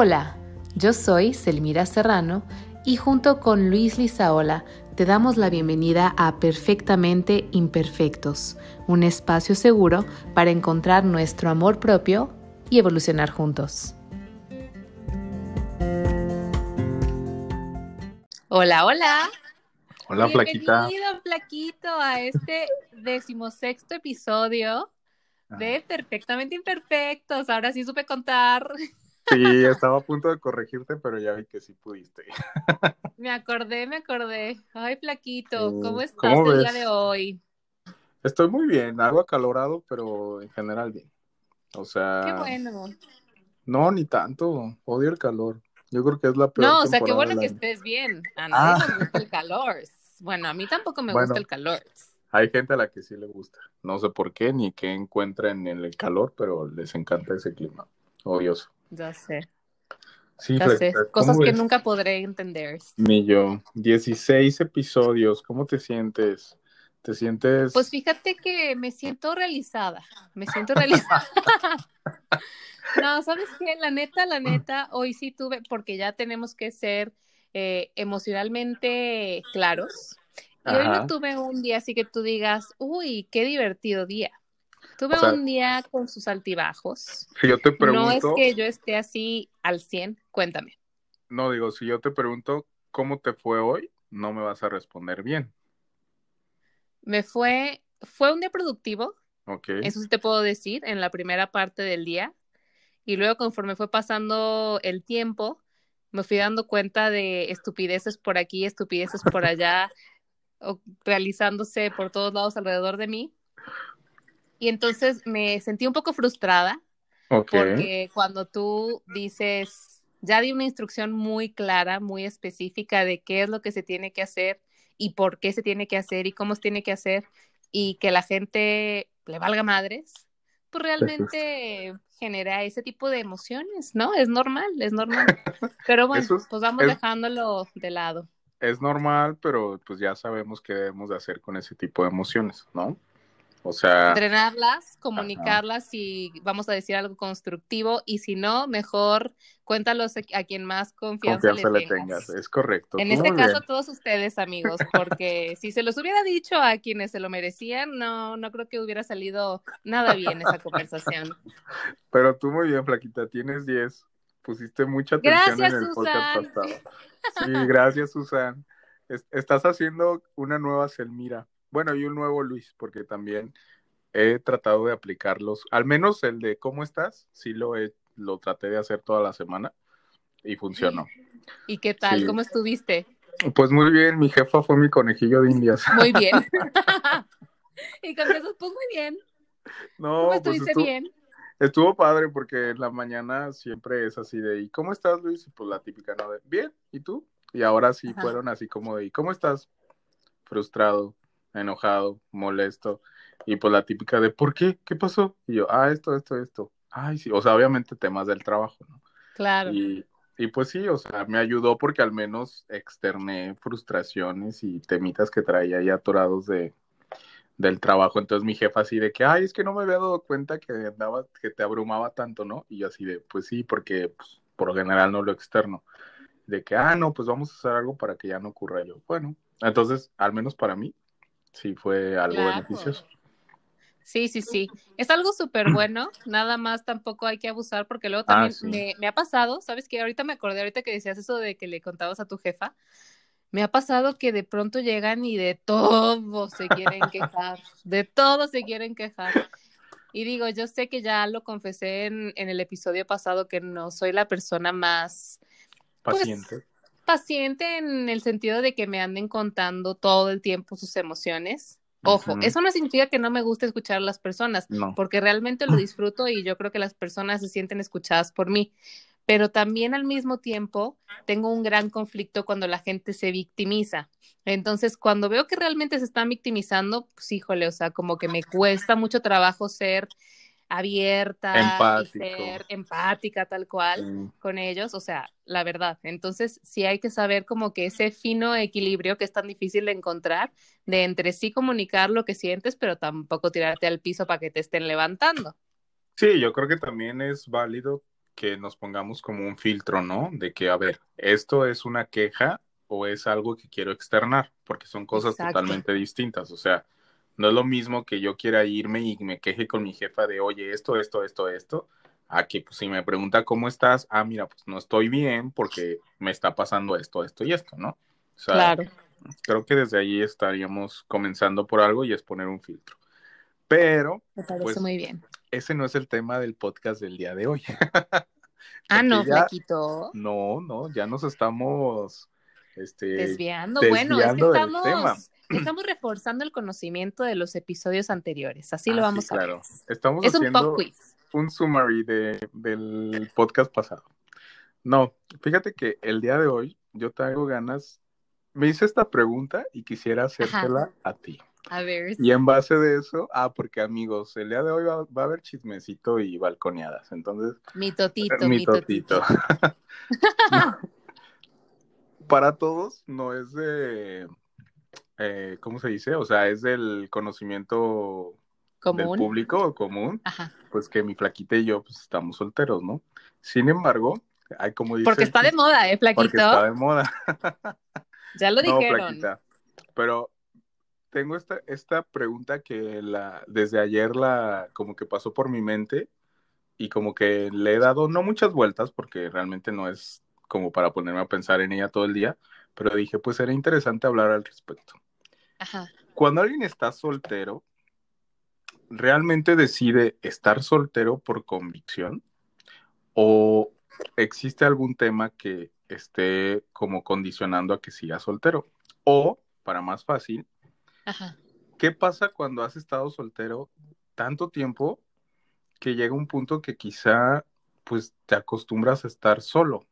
Hola, yo soy Selmira Serrano y junto con Luis Lizaola te damos la bienvenida a Perfectamente Imperfectos, un espacio seguro para encontrar nuestro amor propio y evolucionar juntos. Hola, hola. Hola, Flaquita. Bienvenido, Flaquito, a este decimosexto episodio de Perfectamente Imperfectos. Ahora sí supe contar. Sí, estaba a punto de corregirte, pero ya vi que sí pudiste. Me acordé, me acordé. Ay, Flaquito, ¿cómo estás el día de hoy? Estoy muy bien, algo acalorado, pero en general bien. O sea. Qué bueno. No, ni tanto. Odio el calor. Yo creo que es la peor. No, o sea, qué bueno que estés bien. A nadie ah. gusta el calor. Bueno, a mí tampoco me gusta el calor. Hay gente a la que sí le gusta. No sé por qué ni qué encuentran en el calor, pero les encanta ese clima. Odioso. Ya sé. Sí, ya sé. Cosas que nunca podré entender. Ni yo. 16 episodios. ¿Cómo te sientes? ¿Te sientes? Pues fíjate que me siento realizada. Me siento realizada. no, ¿sabes qué? La neta, la neta, hoy sí tuve, porque ya tenemos que ser eh, emocionalmente claros. Y hoy no tuve un día así que tú digas, uy, qué divertido día. Tuve un día con sus altibajos. Si yo te pregunto. No es que yo esté así al 100, cuéntame. No, digo, si yo te pregunto cómo te fue hoy, no me vas a responder bien. Me fue, fue un día productivo. Ok. Eso sí te puedo decir, en la primera parte del día. Y luego, conforme fue pasando el tiempo, me fui dando cuenta de estupideces por aquí, estupideces por allá, realizándose por todos lados alrededor de mí. Y entonces me sentí un poco frustrada porque cuando tú dices, ya di una instrucción muy clara, muy específica de qué es lo que se tiene que hacer y por qué se tiene que hacer y cómo se tiene que hacer y que la gente le valga madres, pues realmente genera ese tipo de emociones, ¿no? Es normal, es normal. Pero bueno, pues vamos dejándolo de lado. Es normal, pero pues ya sabemos qué debemos de hacer con ese tipo de emociones, ¿no? O sea. Drenarlas, comunicarlas y vamos a decir algo constructivo y si no, mejor cuéntalos a quien más confianza, le, tengas. Es correcto. En este caso, todos ustedes, amigos, porque si se los hubiera dicho a quienes se lo merecían, no, no creo que hubiera salido nada bien esa conversación. Pero tú muy bien, Flaquita, tienes 10. Pusiste mucha atención en el podcast pasado. Sí, gracias, Susan. estás haciendo una nueva Selmira. Bueno, y un nuevo Luis, porque también he tratado de aplicarlos, al menos el de ¿cómo estás? Sí lo he, lo traté de hacer toda la semana y funcionó. ¿Y qué tal? ¿Cómo estuviste? Pues muy bien, mi jefa fue mi conejillo de indias. Muy bien. y con eso, pues muy bien. No, ¿Cómo pues estuviste bien? Estuvo padre porque en la mañana siempre es así de, ¿y cómo estás, Luis? Y pues la típica, ¿no? De, bien, ¿y tú? Y ahora sí fueron así como de, ¿y cómo estás? Frustrado enojado, molesto, y pues la típica de, ¿por qué? ¿Qué pasó? Y yo, ah, esto, esto, esto. Ay, sí, o sea, obviamente temas del trabajo, ¿no? Claro. Y, y pues sí, o sea, me ayudó porque al menos externé frustraciones y temitas que traía ahí atorados de, del trabajo. Entonces mi jefa así de que, ay, es que no me había dado cuenta que andaba, que te abrumaba tanto, ¿no? Y yo así de, pues sí, porque pues, por lo general no lo externo. De que, ah, no, pues vamos a hacer algo para que ya no ocurra yo. Bueno, entonces, al menos para mí, sí fue algo beneficioso. Sí, sí, sí. Es algo súper bueno, nada más tampoco hay que abusar porque luego también ah, me, ha pasado, ¿sabes qué? Ahorita me acordé, ahorita que decías eso de que le contabas a tu jefa, me ha pasado que de pronto llegan y de todo se quieren quejar, de todo se quieren quejar. Y digo, yo sé que ya lo confesé en, en el episodio pasado que no soy la persona más pues, paciente en el sentido de que me anden contando todo el tiempo sus emociones. Ojo, eso no significa que no me guste escuchar a las personas, porque realmente lo disfruto y yo creo que las personas se sienten escuchadas por mí. Pero también al mismo tiempo tengo un gran conflicto cuando la gente se victimiza. Entonces, cuando veo que realmente se están victimizando, pues híjole, o sea, como que me cuesta mucho trabajo ser abierta, y ser empática tal cual con ellos, o sea, la verdad. Entonces, sí hay que saber como que ese fino equilibrio que es tan difícil de encontrar, de entre sí comunicar lo que sientes, pero tampoco tirarte al piso para que te estén levantando. Sí, yo creo que también es válido que nos pongamos como un filtro, ¿no? De que, a ver, esto es una queja o es algo que quiero externar, porque son cosas Exacto. totalmente distintas. O sea, no es lo mismo que yo quiera irme y me queje con mi jefa de, oye, esto, esto, esto, esto, a que pues, si me pregunta cómo estás, ah, mira, pues no estoy bien porque me está pasando esto, esto y esto, ¿no? O sea, Claro. creo que desde ahí estaríamos comenzando por algo y es poner un filtro. Pero Me parece Pues, muy bien. ese no es el tema del podcast del día de hoy. Ah, no, ya- Flequito. No, no, ya nos estamos este, Desviando. Bueno, es que desviando estamos. Estamos reforzando el conocimiento de los episodios anteriores. Así lo Ah, vamos sí, a claro. ver. Estamos Es un pop quiz. un summary de, del podcast pasado. No, fíjate que el día de hoy yo traigo ganas. Me hice esta pregunta y quisiera hacértela a ti. A ver. Y en base de eso, ah, porque amigos, el día de hoy va, va a haber chismecito y balconeadas. Entonces, Mi totito, mi mi totito. totito. Para todos no es de, eh, ¿cómo se dice? O sea, es del conocimiento del Común. público común, Ajá. pues que mi flaquita y yo pues estamos solteros, ¿no? Sin embargo, hay como dice, Porque está de moda, ¿eh, porque Flaquito? está de moda. Ya lo No, dijeron. flaquita. Pero tengo esta, esta pregunta que la, desde ayer la, como que pasó por mi mente y como que le he dado, no muchas vueltas, porque realmente no es como para ponerme a pensar en ella todo el día, pero dije, pues era interesante hablar al respecto. Ajá. Cuando alguien está soltero, ¿realmente decide estar soltero por convicción? ¿O existe algún tema que esté como condicionando a que siga soltero? O, para más fácil, Ajá. ¿qué pasa cuando has estado soltero tanto tiempo que llega un punto que quizá pues te acostumbras a estar solo?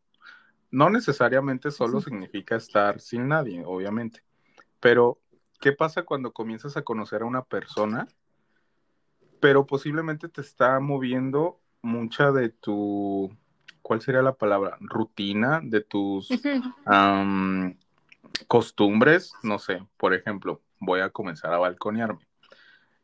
No necesariamente solo significa estar sin nadie, obviamente, pero ¿qué pasa cuando comienzas a conocer a una persona, pero posiblemente te está moviendo mucha de tu, ¿cuál sería la palabra? Rutina, de tus am, costumbres, no sé, por ejemplo, voy a comenzar a balconearme.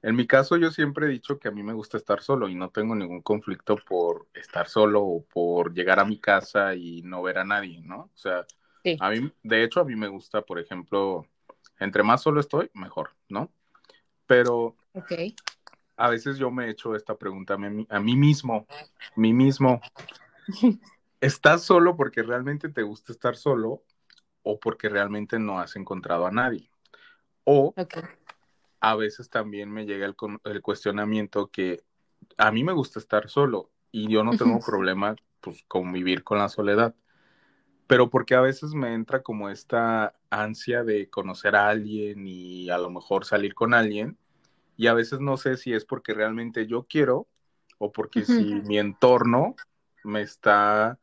En mi caso, yo siempre he dicho que a mí me gusta estar solo y no tengo ningún conflicto por estar solo o por llegar a mi casa y no ver a nadie, ¿no? O sea, Sí. a mí, de hecho, a mí me gusta, por ejemplo, entre más solo estoy, mejor, ¿no? Pero a veces yo me he hecho esta pregunta a mí, a mí mismo, mí mismo, ¿estás solo porque realmente te gusta estar solo o porque realmente no has encontrado a nadie? O a veces también me llega el, con- el cuestionamiento que a mí me gusta estar solo y yo no tengo problema pues con vivir con la soledad, pero porque a veces me entra como esta ansia de conocer a alguien y a lo mejor salir con alguien y a veces no sé si es porque realmente yo quiero o porque si mi entorno me está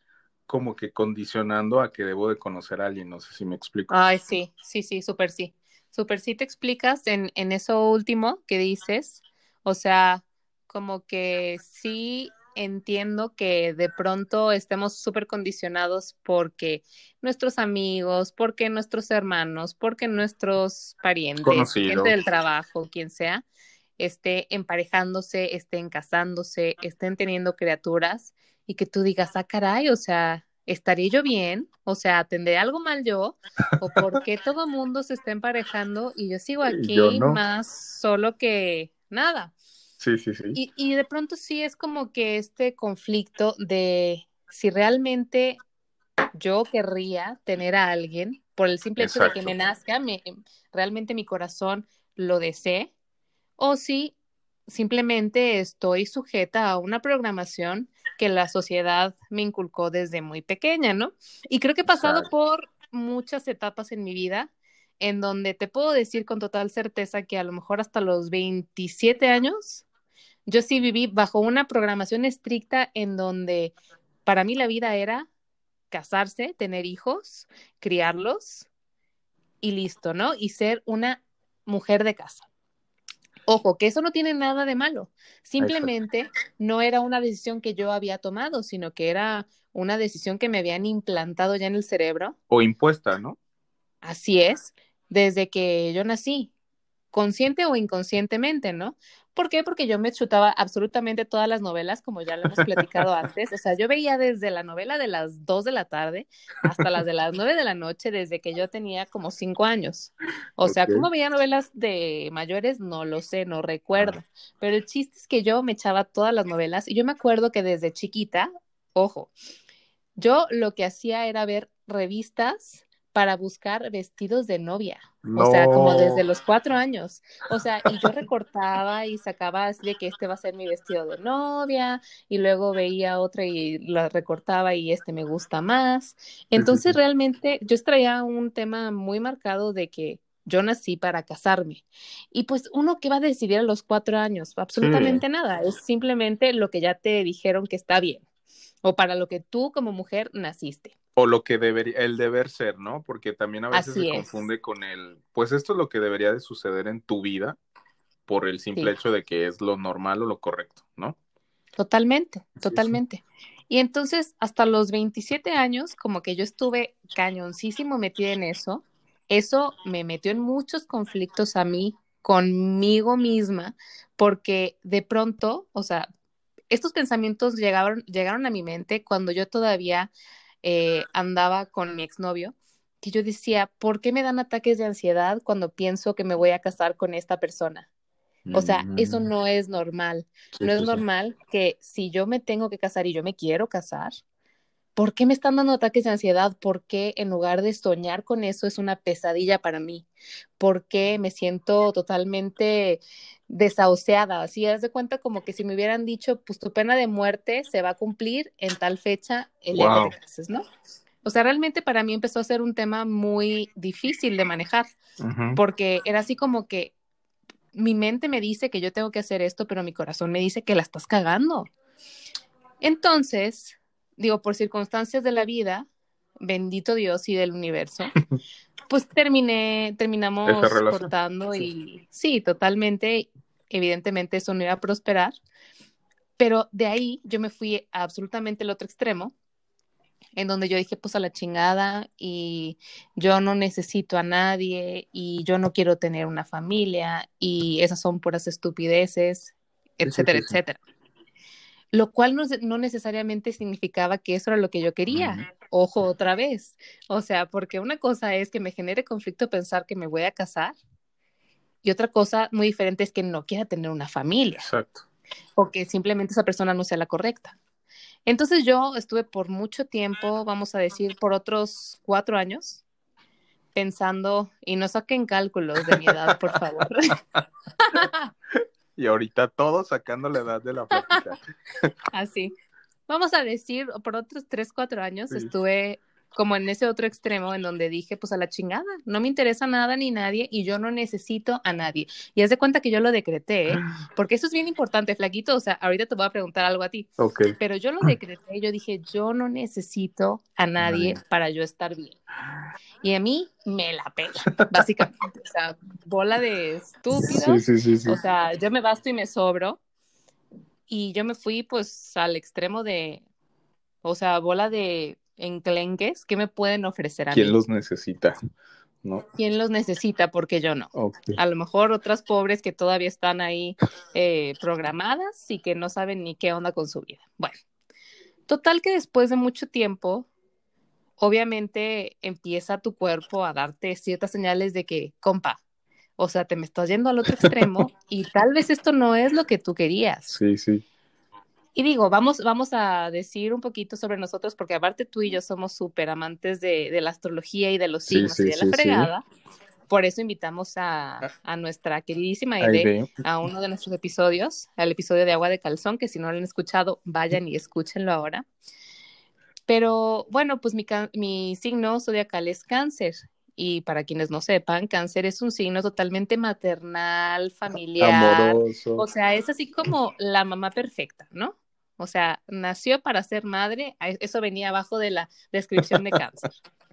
como que condicionando a que debo de conocer a alguien, no sé si me explico. Ay, sí, sí, sí, súper sí. Súper sí te explicas en, en eso último que dices. O sea, como que sí entiendo que de pronto estemos súper condicionados porque nuestros amigos, porque nuestros hermanos, porque nuestros parientes, Conocidos. gente del trabajo, quien sea, esté emparejándose, estén casándose, estén teniendo criaturas y que tú digas, ah, caray, o sea, ¿estaré yo bien? O sea, ¿tendré algo mal yo? ¿O por qué todo mundo se está emparejando y yo sigo aquí yo no. más solo que nada? Sí, sí, sí. Y, y de pronto sí es como que este conflicto de si realmente yo querría tener a alguien por el simple hecho de que me nazca, me, realmente mi corazón lo desee, o si simplemente estoy sujeta a una programación que la sociedad me inculcó desde muy pequeña, ¿no? Y creo que he pasado Exacto. por muchas etapas en mi vida en donde te puedo decir con total certeza que a lo mejor hasta los 27 años yo sí viví bajo una programación estricta en donde para mí la vida era casarse, tener hijos, criarlos y listo, ¿no? Y ser una mujer de casa. Ojo, que eso no tiene nada de malo. Simplemente no era una decisión que yo había tomado, sino que era una decisión que me habían implantado ya en el cerebro. O impuesta, ¿no? Así es, desde que yo nací, consciente o inconscientemente, ¿no? ¿Por qué? Porque yo me chutaba absolutamente todas las novelas, como ya lo hemos platicado antes. O sea, yo veía desde la novela de las 2 de la tarde hasta las de las 9 de la noche desde que yo tenía como 5 años. O sea, ¿cómo veía novelas de mayores? No lo sé, no recuerdo. Pero el chiste es que yo me echaba todas las novelas y yo me acuerdo que desde chiquita, ojo, yo lo que hacía era ver revistas para buscar vestidos de novia. O sea, como desde los cuatro años. O sea, y yo recortaba y sacaba así de que este va a ser mi vestido de novia, y luego veía otra y la recortaba y este me gusta más. Entonces, realmente, yo traía un tema muy marcado de que yo nací para casarme. Y pues uno que va a decidir a los cuatro años, absolutamente nada, es simplemente lo que ya te dijeron que está bien, o para lo que tú como mujer naciste o lo que debería, el deber ser, ¿no? Porque también a veces se confunde con el, pues esto es lo que debería de suceder en tu vida por el simple hecho de que es lo normal o lo correcto, ¿no? Totalmente, totalmente. Y entonces, hasta los 27 años, como que yo estuve cañoncísimo metida en eso, eso me metió en muchos conflictos a mí, conmigo misma, porque de pronto, o sea, estos pensamientos llegaron, llegaron a mi mente cuando yo todavía eh, andaba con mi exnovio, que yo decía, ¿por qué me dan ataques de ansiedad cuando pienso que me voy a casar con esta persona? O sea, eso mm. no es normal. no es normal que si yo me tengo que casar y yo me quiero casar, ¿por qué me están dando ataques de ansiedad? ¿Por qué en lugar de soñar con eso es una pesadilla para mí? ¿Por qué me siento totalmente desahuciada? Así, haz de cuenta como que si me hubieran dicho, pues tu pena de muerte se va a cumplir en tal fecha el día que te cases, ¿no? O sea, realmente para mí empezó a ser un tema muy difícil de manejar, porque era así como que mi mente me dice que yo tengo que hacer esto, pero mi corazón me dice que la estás cagando. Entonces, digo, por circunstancias de la vida, bendito Dios y del universo, pues terminé, terminamos cortando y sí, totalmente, evidentemente eso no iba a prosperar, pero de ahí yo me fui a absolutamente el otro extremo, en donde yo dije, pues a la chingada y yo no necesito a nadie y yo no quiero tener una familia y esas son puras estupideces, etcétera, etcétera lo cual no, necesariamente significaba que eso era lo que yo quería. Ojo otra vez. O sea, porque una cosa es que me genere conflicto pensar que me voy a casar y otra cosa muy diferente es que no quiera tener una familia. Exacto. O que simplemente esa persona no sea la correcta. Entonces yo estuve por mucho tiempo, vamos a decir, por otros cuatro años, pensando, y no saquen cálculos de mi edad, por favor. y ahorita todo sacando la edad de la plática. Así. Vamos a decir, por otros tres, cuatro años estuve como en ese otro extremo en donde dije, pues a la chingada, no me interesa nada ni nadie y yo no necesito a nadie. Y haz de cuenta que yo lo decreté, ¿eh? porque eso es bien importante, flaquito, o sea, ahorita te voy a preguntar algo a ti, okay. pero yo lo decreté, yo dije, yo no necesito a nadie para yo estar bien. Y a mí me la pela, básicamente, o sea, bola de estúpidos, sí, sí, sí, o sea, yo me basto y me sobro. Y yo me fui pues al extremo de, o sea, bola de enclenques, ¿qué me pueden ofrecer a ¿Quién los necesita? ¿No? ¿Quién los necesita? Porque yo no. A lo mejor otras pobres que todavía están ahí eh, programadas y que no saben ni qué onda con su vida. Bueno, total que después de mucho tiempo, obviamente empieza tu cuerpo a darte ciertas señales de que, compa, o sea, te me estás yendo al otro extremo y tal vez esto no es lo que tú querías. Sí, sí. Y digo, vamos, vamos a decir un poquito sobre nosotros, porque aparte tú y yo somos súper amantes de, de, la astrología y de los signos y de la fregada. Por eso invitamos a, ah. a nuestra queridísima Aide a uno de nuestros episodios, al episodio de Agua de Calzón, que si no lo han escuchado, vayan y escúchenlo ahora. Pero bueno, pues mi, mi signo zodiacal es cáncer y para quienes no sepan, cáncer es un signo totalmente maternal, familiar. Amoroso. O sea, es así como la mamá perfecta, ¿no? O sea, nació para ser madre, eso venía abajo de la descripción de cáncer.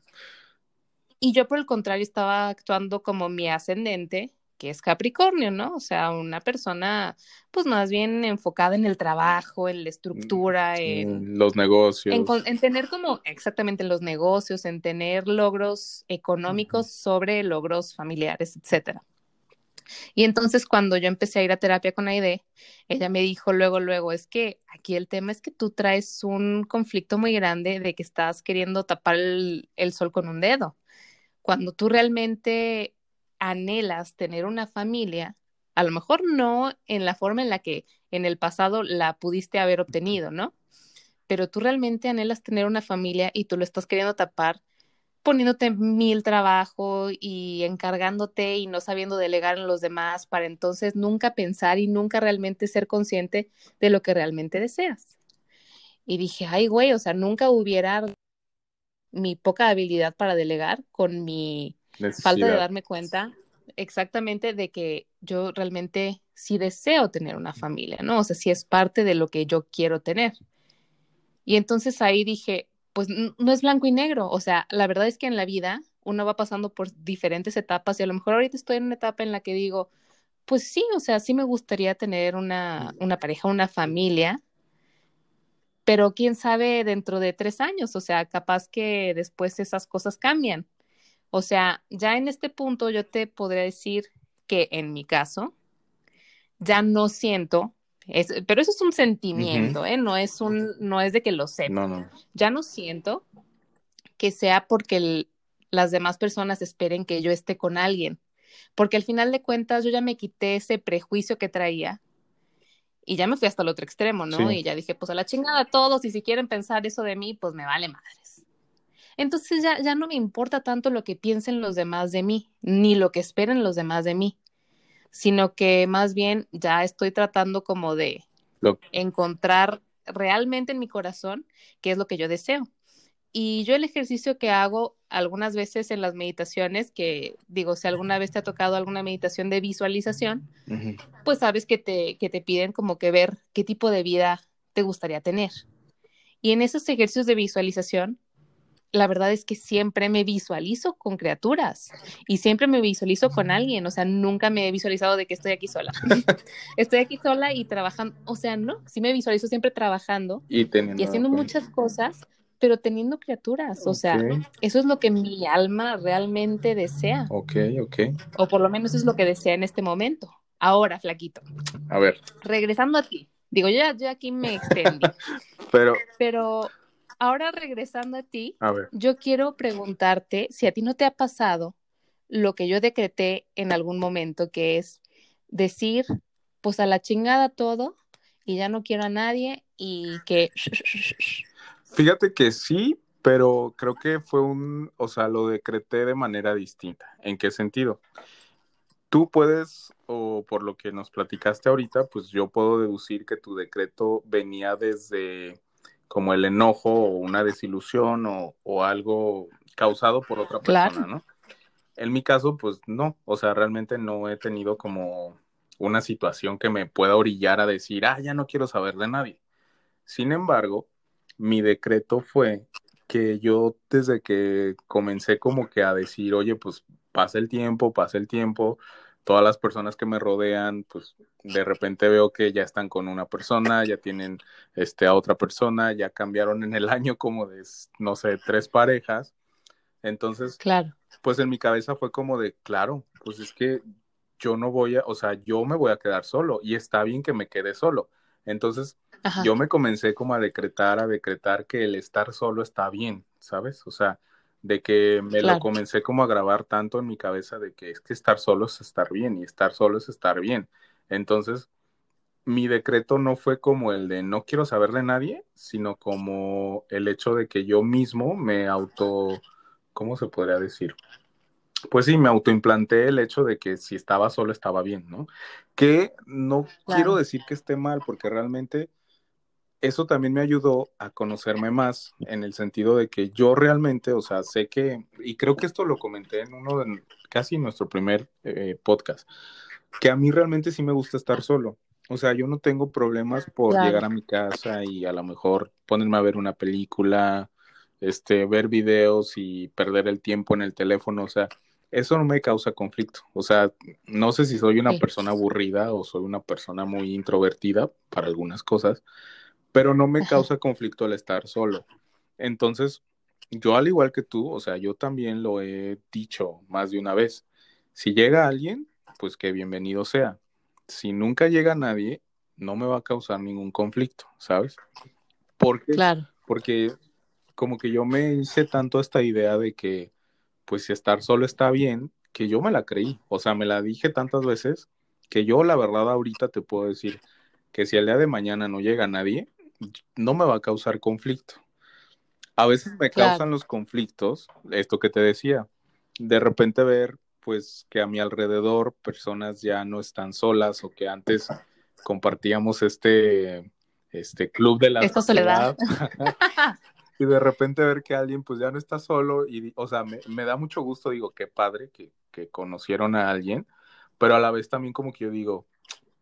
Y yo, por el contrario, estaba actuando como mi ascendente, que es Capricornio, ¿no? O sea, una persona, pues más bien enfocada en el trabajo, en la estructura, mm, en los negocios. En, tener como exactamente los negocios, en tener logros económicos sobre logros familiares, etcétera. Y entonces cuando yo empecé a ir a terapia con Aide, ella me dijo luego, luego, es que aquí el tema es que tú traes un conflicto muy grande de que estás queriendo tapar el, el sol con un dedo. Cuando tú realmente anhelas tener una familia, a lo mejor no en la forma en la que en el pasado la pudiste haber obtenido, ¿no? Pero tú realmente anhelas tener una familia y tú lo estás queriendo tapar poniéndote mil trabajo y encargándote y no sabiendo delegar en los demás para entonces nunca pensar y nunca realmente ser consciente de lo que realmente deseas. Y dije, ay, güey, o sea, nunca hubiera mi poca habilidad para delegar con mi falta de darme cuenta exactamente de que yo realmente sí deseo tener una familia, ¿no? O sea, sí es parte de lo que yo quiero tener. Y entonces ahí dije, pues no es blanco y negro. O sea, la verdad es que en la vida uno va pasando por diferentes etapas y a lo mejor ahorita estoy en una etapa en la que digo, pues sí, o sea, sí me gustaría tener una, una pareja, una familia, pero quién sabe dentro de tres años, o sea, capaz que después esas cosas cambian. O sea, ya en este punto yo te podría decir que en mi caso, ya no siento pero eso es un sentimiento, ¿eh? No es un, no es de que lo sepa. No, no. Ya no siento que sea porque las demás personas esperen que yo esté con alguien. Porque al final de cuentas yo ya me quité ese prejuicio que traía y ya me fui hasta el otro extremo, ¿no? Y ya dije, pues a la chingada a todos y si quieren pensar eso de mí, pues me vale madres. Entonces ya, ya no me importa tanto lo que piensen los demás de mí, ni lo que esperen los demás de mí sino que más bien ya estoy tratando como de encontrar realmente en mi corazón qué es lo que yo deseo. Y yo el ejercicio que hago algunas veces en las meditaciones, que digo, si alguna vez te ha tocado alguna meditación de visualización, pues sabes que te, que te piden como que ver qué tipo de vida te gustaría tener. Y en esos ejercicios de visualización, la verdad es que siempre me visualizo con criaturas y siempre me visualizo con alguien, o sea, nunca me he visualizado de que estoy aquí sola. estoy aquí sola y trabajando, o sea, no, sí me visualizo siempre trabajando y, haciendo muchas cosas, pero teniendo criaturas, o sea, eso es lo que mi alma realmente desea. Ok, ok. O por lo menos es lo que desea en este momento. Ahora, flaquito. A ver. Regresando a ti. Digo, yo ya, aquí me extendí. pero... Pero ahora regresando a ti, yo quiero preguntarte si a ti no te ha pasado lo que yo decreté en algún momento, que es decir, pues a la chingada todo y ya no quiero a nadie y que... Fíjate que sí, pero creo que fue un, o sea, lo decreté de manera distinta. ¿En qué sentido? Tú puedes, o por lo que nos platicaste ahorita, pues yo puedo deducir que tu decreto venía desde como el enojo o una desilusión o, algo causado por otra persona, ¿no? En mi caso, pues no, o sea, realmente no he tenido como una situación que me pueda orillar a decir, ah, ya no quiero saber de nadie. Sin embargo, mi decreto fue que yo desde que comencé como que a decir, oye, pues pasa el tiempo, pasa el tiempo, todas las personas que me rodean, pues de repente veo que ya están con una persona, ya tienen este, a otra persona, ya cambiaron en el año como de, no sé, tres parejas. Entonces, claro. pues en mi cabeza fue como de, claro, pues es que yo no voy a, o sea, yo me voy a quedar solo y está bien que me quede solo. Entonces, yo me comencé como a decretar, a decretar que el estar solo está bien, ¿sabes? O sea, de que me lo comencé como a grabar tanto en mi cabeza de que es que estar solo es estar bien y estar solo es estar bien. Entonces, mi decreto no fue como el de no quiero saber de nadie, sino como el hecho de que yo mismo me auto, ¿cómo se podría decir? Pues sí, me autoimplanté el hecho de que si estaba solo estaba bien, ¿no? Que no quiero decir que esté mal, porque realmente eso también me ayudó a conocerme más en el sentido de que yo realmente, o sea, sé que, y creo que esto lo comenté en uno de casi nuestro primer eh, podcast, que a mí realmente sí me gusta estar solo. O sea, yo no tengo problemas por llegar a mi casa y a lo mejor ponerme a ver una película, este, ver videos y perder el tiempo en el teléfono. O sea, eso no me causa conflicto. O sea, no sé si soy una persona aburrida o soy una persona muy introvertida para algunas cosas, pero no me causa conflicto el estar solo. Entonces, yo al igual que tú, o sea, yo también lo he dicho más de una vez. Si llega alguien, pues que bienvenido sea. Si nunca llega nadie, no me va a causar ningún conflicto, ¿sabes? Porque, Claro, porque como que yo me hice tanto esta idea de que, pues si estar solo está bien, que yo me la creí. O sea, me la dije tantas veces que yo la verdad ahorita te puedo decir que si al día de mañana no llega nadie, no me va a causar conflicto. A veces me Claro. causan los conflictos, esto que te decía, de repente ver pues que a mi alrededor personas ya no están solas o que antes compartíamos este, este club de la soledad. y de repente ver que alguien pues ya no está solo y, o sea, me, me da mucho gusto, digo, qué padre que, que conocieron a alguien, pero a la vez también como que yo digo,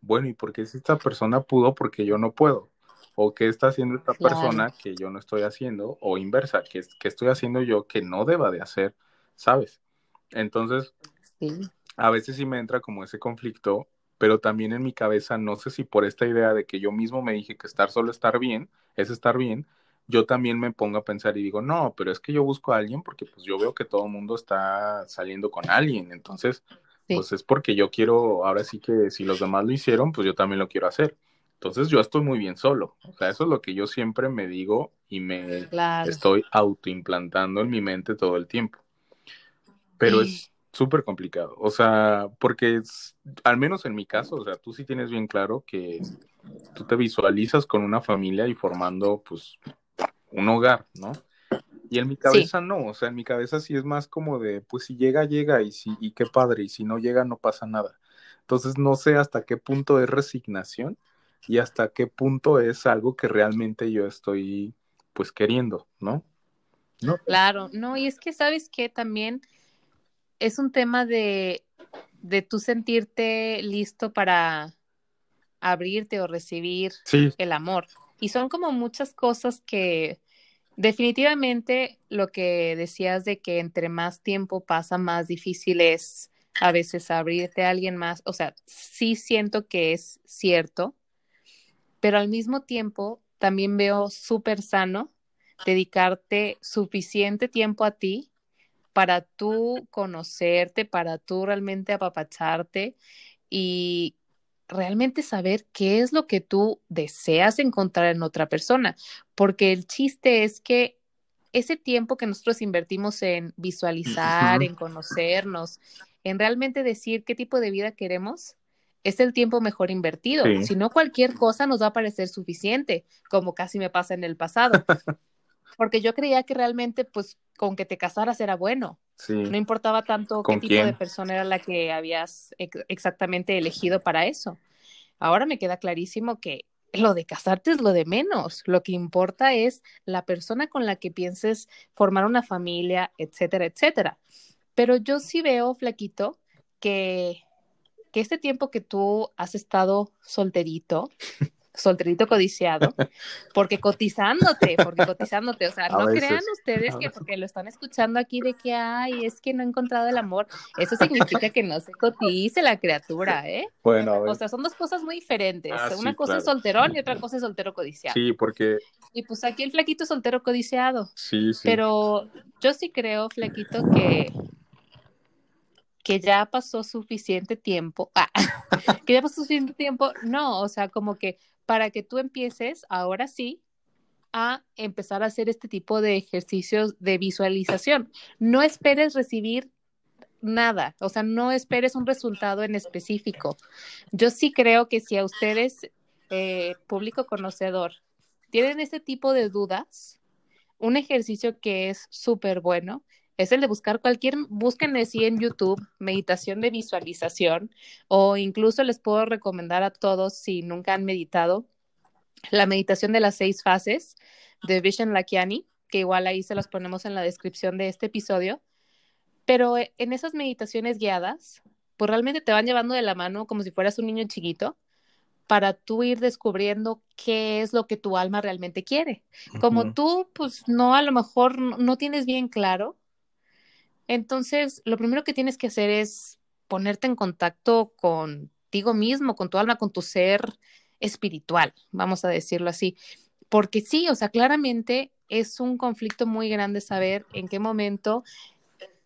bueno, ¿y por qué si esta persona pudo porque yo no puedo? ¿O qué está haciendo esta Claro. persona que yo no estoy haciendo? O inversa, ¿qué, qué estoy haciendo yo que no deba de hacer? ¿Sabes? Entonces, sí, a veces sí me entra como ese conflicto, pero también en mi cabeza, no sé si por esta idea de que yo mismo me dije que estar solo estar bien, es estar bien, yo también me pongo a pensar y digo, no, pero es que yo busco a alguien porque pues yo veo que todo el mundo está saliendo con alguien, entonces, sí, pues es porque yo quiero, ahora sí que si los demás lo hicieron, pues yo también lo quiero hacer. Entonces yo estoy muy bien solo, o sea, eso es lo que yo siempre me digo y me claro. estoy autoimplantando en mi mente todo el tiempo. Pero es súper complicado, o sea, porque es, al menos en mi caso, o sea, tú sí tienes bien claro que tú te visualizas con una familia y formando pues un hogar, ¿no? Y en mi cabeza no, o sea, en mi cabeza sí es más como de, pues si llega, llega y, si, y qué padre, y si no llega, no pasa nada. Entonces no sé hasta qué punto es resignación y hasta qué punto es algo que realmente yo estoy pues queriendo, ¿no? ¿No? Claro, no, y es que sabes que también es un tema de, de tú sentirte listo para abrirte o recibir Sí, el amor. Y son como muchas cosas que definitivamente lo que decías de que entre más tiempo pasa, más difícil es a veces abrirte a alguien más. O sea, sí siento que es cierto, pero al mismo tiempo también veo súper sano dedicarte suficiente tiempo a ti para tú conocerte, para tú realmente apapacharte y realmente saber qué es lo que tú deseas encontrar en otra persona, porque el chiste es que ese tiempo que nosotros invertimos en visualizar, en conocernos, en realmente decir qué tipo de vida queremos, es el tiempo mejor invertido. Sí. Si no, cualquier cosa nos va a parecer suficiente, como casi me pasa en el pasado. Porque yo creía que realmente, pues, con que te casaras era bueno. sí. No importaba tanto qué ¿Con tipo de persona era la que habías ex- exactamente elegido para eso. Ahora me queda clarísimo que lo de casarte es lo de menos. Lo que importa es la persona con la que pienses formar una familia, etcétera, etcétera. Pero yo sí veo, Flaquito, que, que este tiempo que tú has estado solterito, solterito codiciado, porque cotizándote, porque cotizándote, o sea, A no veces. crean ustedes que porque lo están escuchando aquí de que, ay, es que no he encontrado el amor, eso significa que no se cotice la criatura, ¿eh? Bueno, a ver. O sea, son dos cosas muy diferentes. Ah, Una sí, cosa es solterón y otra cosa es soltero codiciado. Sí, porque Y pues aquí el flaquito es soltero codiciado. sí, sí. Pero yo sí creo, Flaquito, que, que ya pasó suficiente tiempo. Ah, que ya pasó suficiente tiempo. No, o sea, como que para que tú empieces, ahora sí, a empezar a hacer este tipo de ejercicios de visualización. No esperes recibir nada, o sea, no esperes un resultado en específico. Yo sí creo que si a ustedes, eh, público conocedor, tienen este tipo de dudas, un ejercicio que es súper bueno es el de buscar cualquier, busquen así en YouTube, meditación de visualización, o incluso les puedo recomendar a todos, si nunca han meditado, la meditación de las seis fases de Vishen Lakiani, que igual ahí se las ponemos en la descripción de este episodio. Pero eh, en esas meditaciones guiadas, pues realmente te van llevando de la mano como si fueras un niño chiquito para tú ir descubriendo qué es lo que tu alma realmente quiere. Como tú, pues no, a lo mejor no tienes bien claro, entonces lo primero que tienes que hacer es ponerte en contacto contigo mismo, con tu alma, con tu ser espiritual, vamos a decirlo así. Porque sí, o sea, claramente es un conflicto muy grande saber en qué momento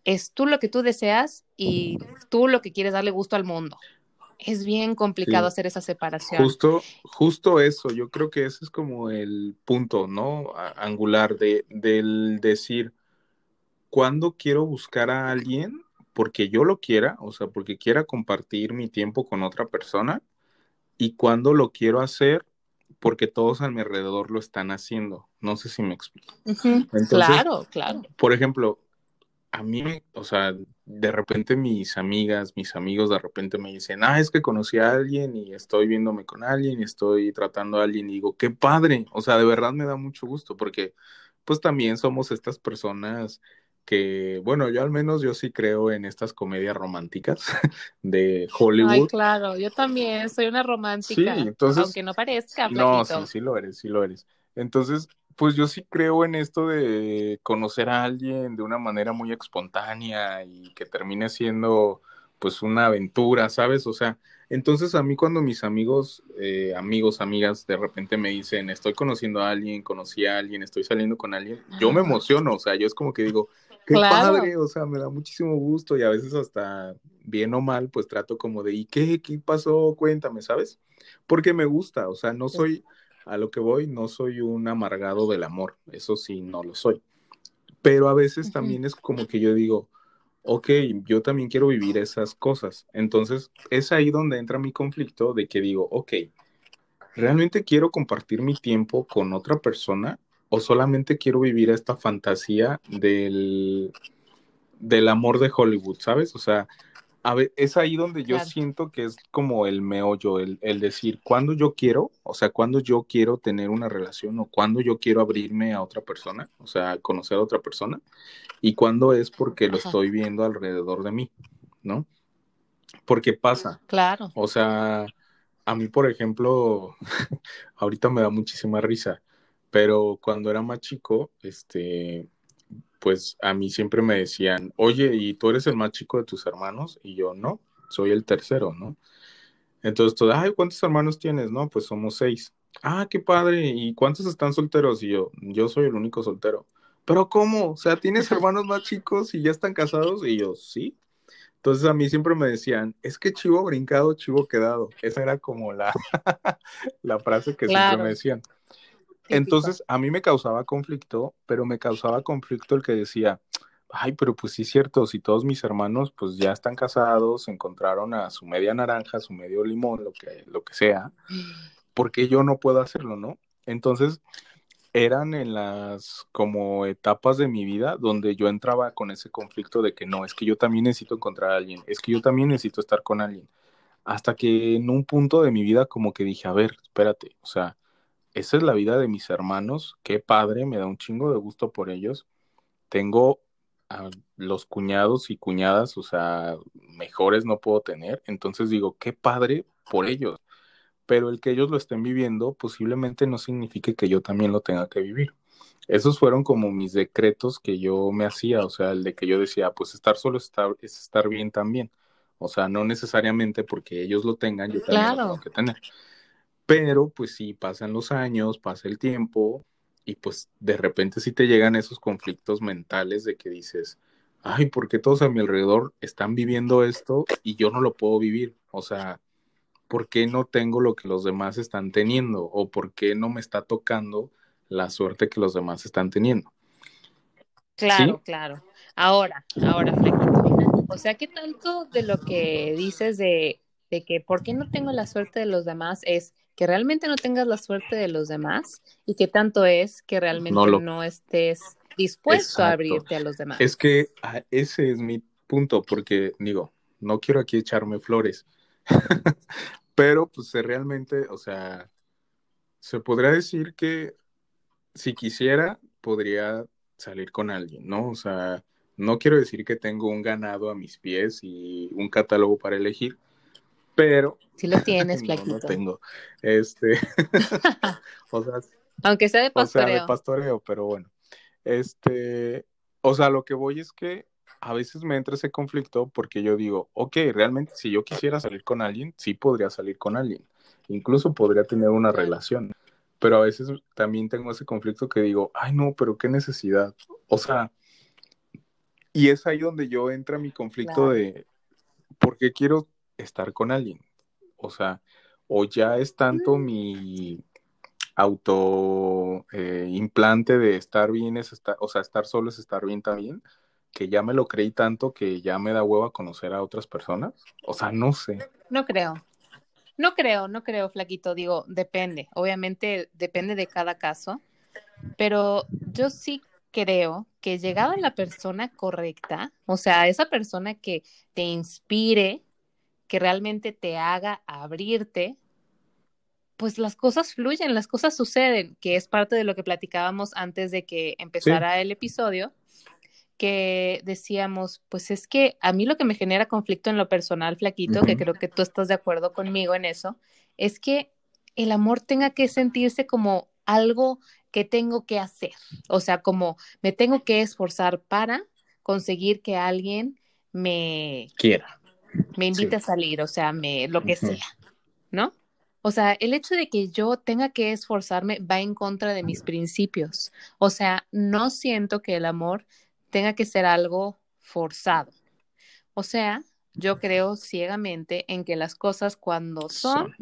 es tú lo que tú deseas y tú lo que quieres darle gusto al mundo. Es bien complicado hacer esa separación. Justo, justo eso, yo creo que ese es como el punto, ¿no? angular de, del decir, ¿cuándo quiero buscar a alguien? Porque yo lo quiera, o sea, porque quiera compartir mi tiempo con otra persona, y cuándo lo quiero hacer porque todos a mi alrededor lo están haciendo. No sé si me explico. claro, claro. Por ejemplo, a mí, o sea, de repente mis amigas, mis amigos de repente me dicen, ah, es que conocí a alguien y estoy viéndome con alguien y estoy tratando a alguien y digo, qué padre, o sea, de verdad me da mucho gusto porque pues también somos estas personas que, bueno, yo al menos yo sí creo en estas comedias románticas de Hollywood. Ay, claro, yo también soy una romántica. Sí, entonces. Aunque no parezca. No, sí, sí lo eres, sí lo eres. Entonces, pues yo sí creo en esto de conocer a alguien de una manera muy espontánea y que termine siendo pues una aventura, ¿sabes? O sea, entonces a mí cuando mis amigos, eh, amigos, amigas de repente me dicen, estoy conociendo a alguien, conocí a alguien, estoy saliendo con alguien, yo me emociono, o sea, yo es como que digo, qué padre, o sea, me da muchísimo gusto y a veces hasta bien o mal, pues trato como de, ¿y qué? ¿Qué pasó? Cuéntame, ¿sabes? Porque me gusta, o sea, no soy, a lo que voy, no soy un amargado del amor, eso sí, no lo soy. Pero a veces también es como que yo digo, ok, yo también quiero vivir esas cosas. Entonces, es ahí donde entra mi conflicto de que digo, ok, ¿realmente quiero compartir mi tiempo con otra persona o solamente quiero vivir esta fantasía del, del amor de Hollywood, ¿sabes? O sea, a ver, es ahí donde yo siento que es como el meollo, el, el, decir, cuando yo quiero, o sea, cuando yo quiero tener una relación o cuando yo quiero abrirme a otra persona, o sea, conocer a otra persona, y cuando es porque lo estoy viendo alrededor de mí, ¿no? Porque pasa. Claro. O sea, a mí, por ejemplo, ahorita me da muchísima risa, pero cuando era más chico, este, pues a mí siempre me decían, oye, ¿y tú eres el más chico de tus hermanos? Y yo, no, soy el tercero, ¿no? Entonces, todo, ay, ¿cuántos hermanos tienes? No, pues somos seis. Ah, qué padre. ¿Y cuántos están solteros? Y yo, yo soy el único soltero. Pero ¿cómo? O sea, ¿tienes hermanos más chicos y ya están casados? Y yo, sí. Entonces a mí siempre me decían, es que chivo brincado, chivo quedado. Esa era como la, la frase que siempre me decían. Entonces, a mí me causaba conflicto, pero me causaba conflicto el que decía, ay, pero pues sí es cierto, si todos mis hermanos pues ya están casados, encontraron a su media naranja, su medio limón, lo que, lo que sea, ¿por qué yo no puedo hacerlo, no? Entonces, eran en las como etapas de mi vida donde yo entraba con ese conflicto de que no, es que yo también necesito encontrar a alguien, es que yo también necesito estar con alguien. Hasta que en un punto de mi vida como que dije, a ver, espérate, o sea, esa es la vida de mis hermanos, qué padre, me da un chingo de gusto por ellos. Tengo a los cuñados y cuñadas, o sea, mejores no puedo tener, entonces digo, qué padre por ellos, pero el que ellos lo estén viviendo posiblemente no signifique que yo también lo tenga que vivir. Esos fueron como mis decretos que yo me hacía, o sea, el de que yo decía, pues estar solo es estar bien también. O sea, no necesariamente porque ellos lo tengan, yo también lo tengo que tener. Pero pues sí, pasan los años, pasa el tiempo y pues de repente sí te llegan esos conflictos mentales de que dices, ay, ¿por qué todos a mi alrededor están viviendo esto y yo no lo puedo vivir? O sea, ¿por qué no tengo lo que los demás están teniendo? ¿O por qué no me está tocando la suerte que los demás están teniendo? Claro, claro. Ahora, ahora. O sea, ¿qué tanto de lo que dices de, de que por qué no tengo la suerte de los demás es que realmente no tengas la suerte de los demás y que tanto es que realmente no, estés dispuesto a abrirte a los demás. Es que ah, ese es mi punto, porque digo, no quiero aquí echarme flores, pero pues realmente, o sea, se podría decir que si quisiera, podría salir con alguien, ¿no? O sea, no quiero decir que tengo un ganado a mis pies y un catálogo para elegir, pero... Sí lo tienes, flaquito. no, tengo. Este... o sea, Aunque sea de pastoreo. O sea, de pastoreo, pero bueno. Este... O sea, lo que voy es que a veces me entra ese conflicto porque yo digo, ok, realmente si yo quisiera salir con alguien, sí podría salir con alguien. Incluso podría tener una relación. Pero a veces también tengo ese conflicto que digo, ay no, pero qué necesidad. O sea, y es ahí donde yo entra mi conflicto de por qué quiero estar con alguien. O sea, o ya es tanto mm. mi auto eh, implante de estar bien es estar, o sea, estar solo es estar bien también, que ya me lo creí tanto que ya me da huevo a conocer a otras personas. O sea, no sé. No creo. No creo, no creo, flaquito. Digo, depende. Obviamente depende de cada caso. Pero yo sí creo que llegada la persona correcta, o sea, esa persona que te inspire, que realmente te haga abrirte, pues las cosas fluyen, las cosas suceden, que es parte de lo que platicábamos antes de que empezara el episodio, que decíamos, pues es que a mí lo que me genera conflicto en lo personal, flaquito, que creo que tú estás de acuerdo conmigo en eso, es que el amor tenga que sentirse como algo que tengo que hacer, o sea, como me tengo que esforzar para conseguir que alguien me quiera, me invite a salir, o sea, me lo que sea, ¿no? O sea, el hecho de que yo tenga que esforzarme va en contra de mis principios. O sea, no siento que el amor tenga que ser algo forzado. O sea, yo creo ciegamente en que las cosas cuando son,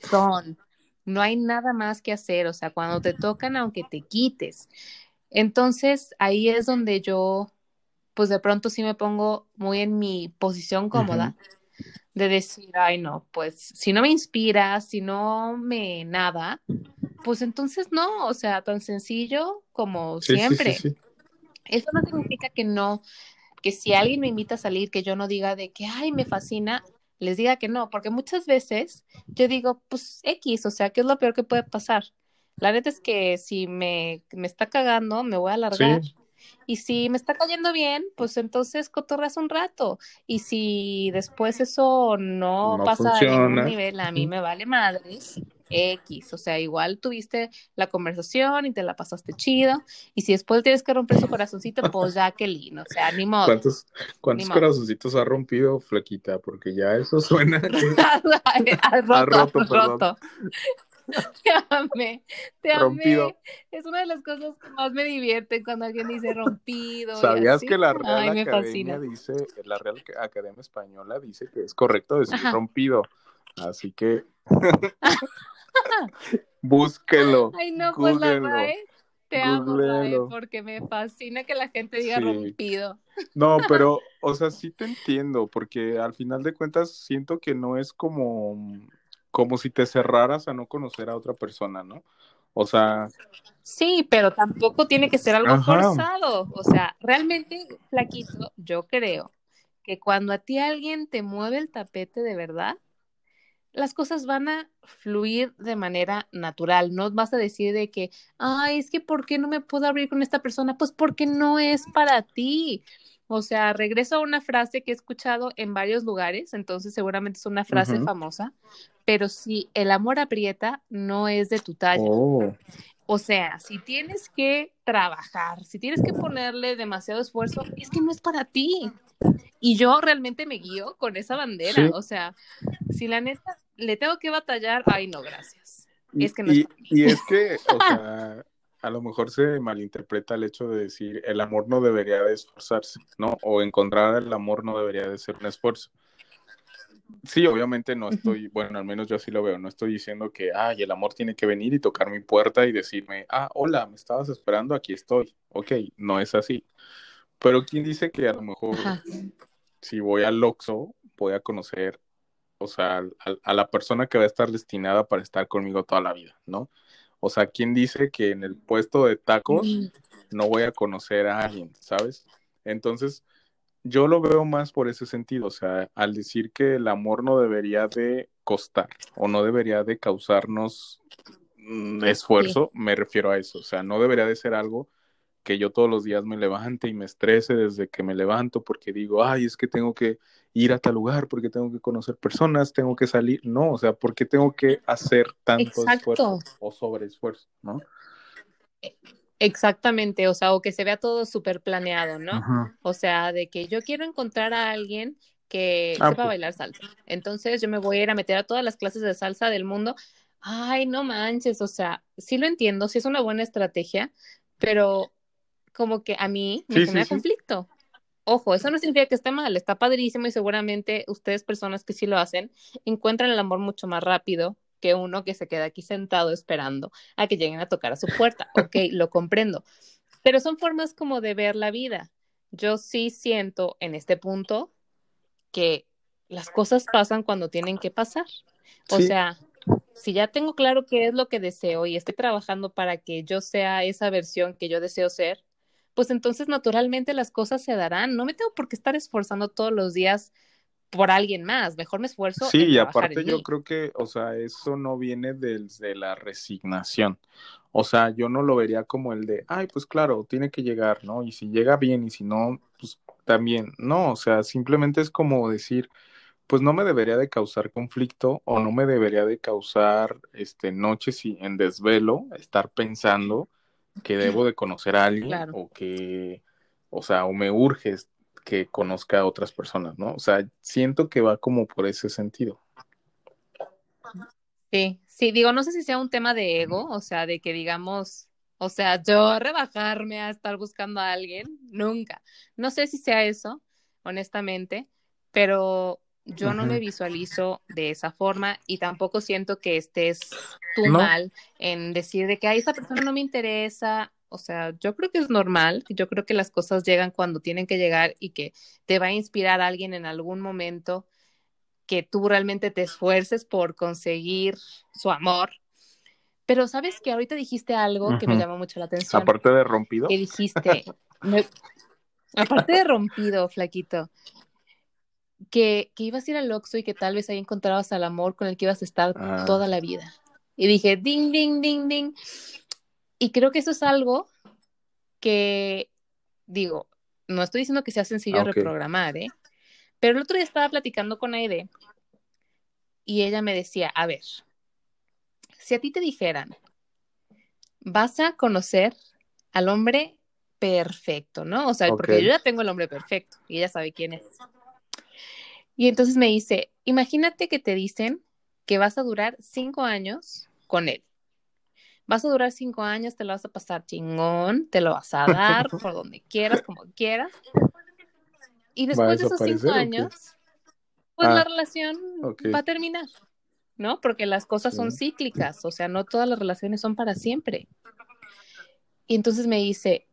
son. No hay nada más que hacer. O sea, cuando te tocan, aunque te quites. Entonces, ahí es donde yo, pues de pronto sí me pongo muy en mi posición cómoda de decir, ay no, pues si no me inspira, si no me nada, pues entonces no, o sea, tan sencillo como siempre. Eso no significa que no, que si alguien me invita a salir, que yo no diga de que, ay, me fascina, les diga que no, porque muchas veces yo digo, pues X, o sea, ¿qué es lo peor que puede pasar? La neta es que si me, me está cagando, me voy a alargar. Y si me está cayendo bien, pues entonces cotorras un rato. Y si después eso no, pasa a ningún nivel, a mí me vale madres. X, o sea, igual tuviste la conversación y te la pasaste chido, y si después tienes que romper su corazoncito, pues ya qué lindo, o sea, ni modo. ¿Cuántos, cuántos corazoncitos ha rompido, Flequita? Porque ya eso suena. ha roto, roto. Te amé, te rompido. Es una de las cosas que más me divierte cuando alguien dice rompido. ¿Sabías que la Real Academia dice, la Real Academia Española dice que es correcto decir rompido? Así que búsquelo. Ay, no, pues la RAE, te amo, RAE, porque me fascina que la gente diga rompido. No, pero, o sea, sí te entiendo, porque al final de cuentas siento que no es como como si te cerraras a no conocer a otra persona, ¿no? O sea. Sí, pero tampoco tiene que ser algo forzado. O sea, realmente, flaquito, yo creo que cuando a ti alguien te mueve el tapete de verdad, las cosas van a fluir de manera natural. No vas a decir de que, ay, es que ¿por qué no me puedo abrir con esta persona? Pues porque no es para ti. O sea, regreso a una frase que he escuchado en varios lugares, entonces seguramente es una frase famosa, pero si el amor aprieta, no es de tu talla. Oh. O sea, si tienes que trabajar, si tienes que ponerle demasiado esfuerzo, es que no es para ti. Y yo realmente me guío con esa bandera. O sea, si la neta le tengo que batallar, ay, no, gracias. es que no y, y es que, o sea, a lo mejor se malinterpreta el hecho de decir el amor no debería de esforzarse, ¿no? O encontrar el amor no debería de ser un esfuerzo. Sí, obviamente no estoy, bueno, al menos yo así lo veo, no estoy diciendo que, ay, el amor tiene que venir y tocar mi puerta y decirme, ah, hola, me estabas esperando, aquí estoy. Ok, no es así. Pero ¿quién dice que a lo mejor si voy al Oxxo voy a conocer, o sea, a la persona que va a estar destinada para estar conmigo toda la vida, ¿no? O sea, ¿quién dice que en el puesto de tacos no voy a conocer a alguien, ¿sabes? Entonces, yo lo veo más por ese sentido, o sea, al decir que el amor no debería de costar o no debería de causarnos mm, esfuerzo, me refiero a eso, o sea, no debería de ser algo que yo todos los días me levante y me estrese desde que me levanto porque digo, ay, es que tengo que ir a tal lugar, porque tengo que conocer personas, tengo que salir. No, o sea, porque tengo que hacer tanto esfuerzo o sobre esfuerzo, ¿no? E, exactamente, o sea, o que se vea todo súper planeado, ¿no? O sea, de que yo quiero encontrar a alguien que ah, sepa pues. bailar salsa. Entonces yo me voy a ir a meter a todas las clases de salsa del mundo. Ay, no manches, o sea, sí lo entiendo, sí es una buena estrategia, pero como que a mí me genera conflicto. Ojo, eso no significa que esté mal, está padrísimo y seguramente ustedes, personas que sí lo hacen, encuentran el amor mucho más rápido que uno que se queda aquí sentado esperando a que lleguen a tocar a su puerta. Ok, lo comprendo. Pero son formas como de ver la vida. Yo sí siento en este punto que las cosas pasan cuando tienen que pasar. O sea, si ya tengo claro qué es lo que deseo y estoy trabajando para que yo sea esa versión que yo deseo ser, pues entonces naturalmente las cosas se darán. No me tengo por qué estar esforzando todos los días por alguien más, mejor me esfuerzo. Sí, y aparte yo creo que, o sea, eso no viene desde la resignación. O sea, yo no lo vería como el de, ay, pues claro, tiene que llegar, ¿no? Y si llega bien y si no, pues también, no, o sea, simplemente es como decir, pues no me debería de causar conflicto o no me debería de causar este noches y en desvelo estar pensando que debo de conocer a alguien o que o sea o me urge que conozca a otras personas no o sea siento que va como por ese sentido. Sí sí digo no sé si sea un tema de ego o sea de que digamos o sea yo rebajarme a estar buscando a alguien nunca. No sé si sea eso honestamente pero yo no me visualizo de esa forma y tampoco siento que estés tú mal en decir de que a esa persona no me interesa. O sea, yo creo que es normal, yo creo que las cosas llegan cuando tienen que llegar y que te va a inspirar a alguien en algún momento que tú realmente te esfuerces por conseguir su amor. Pero sabes que ahorita dijiste algo que me llamó mucho la atención. Aparte de rompido. Que dijiste, aparte de rompido, flaquito, que, que, ibas a ir al Oxxo y que tal vez ahí encontrabas al amor con el que ibas a estar ah. toda la vida. Y dije, ding, ding, ding, ding. Y creo que eso es algo que, digo, no estoy diciendo que sea sencillo reprogramar, ¿eh? Pero el otro día estaba platicando con Aide y ella me decía, a ver, si a ti te dijeran, vas a conocer al hombre perfecto, ¿no? O sea, porque yo ya tengo el hombre perfecto y ella sabe quién es. Y entonces me dice, imagínate que te dicen que vas a durar cinco años con él. Vas a durar cinco años, te lo vas a pasar chingón, te lo vas a dar por donde quieras, como quieras. Y después de esos cinco años, pues la ah, relación va a terminar, ¿no? Porque las cosas son cíclicas, o sea, no todas las relaciones son para siempre. Y entonces me dice,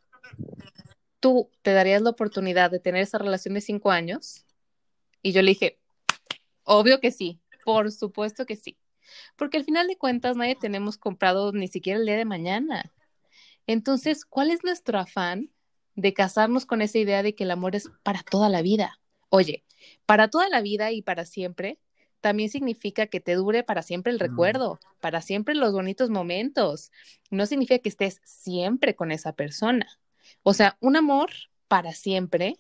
¿tú te darías la oportunidad de tener esa relación de cinco años? Y yo le dije, obvio que sí, por supuesto que sí. Porque al final de cuentas nadie tenemos comprado ni siquiera el día de mañana. Entonces, ¿cuál es nuestro afán de casarnos con esa idea de que el amor es para toda la vida? Oye, para toda la vida y para siempre, también significa que te dure para siempre el recuerdo, para siempre los bonitos momentos. No significa que estés siempre con esa persona. O sea, un amor para siempre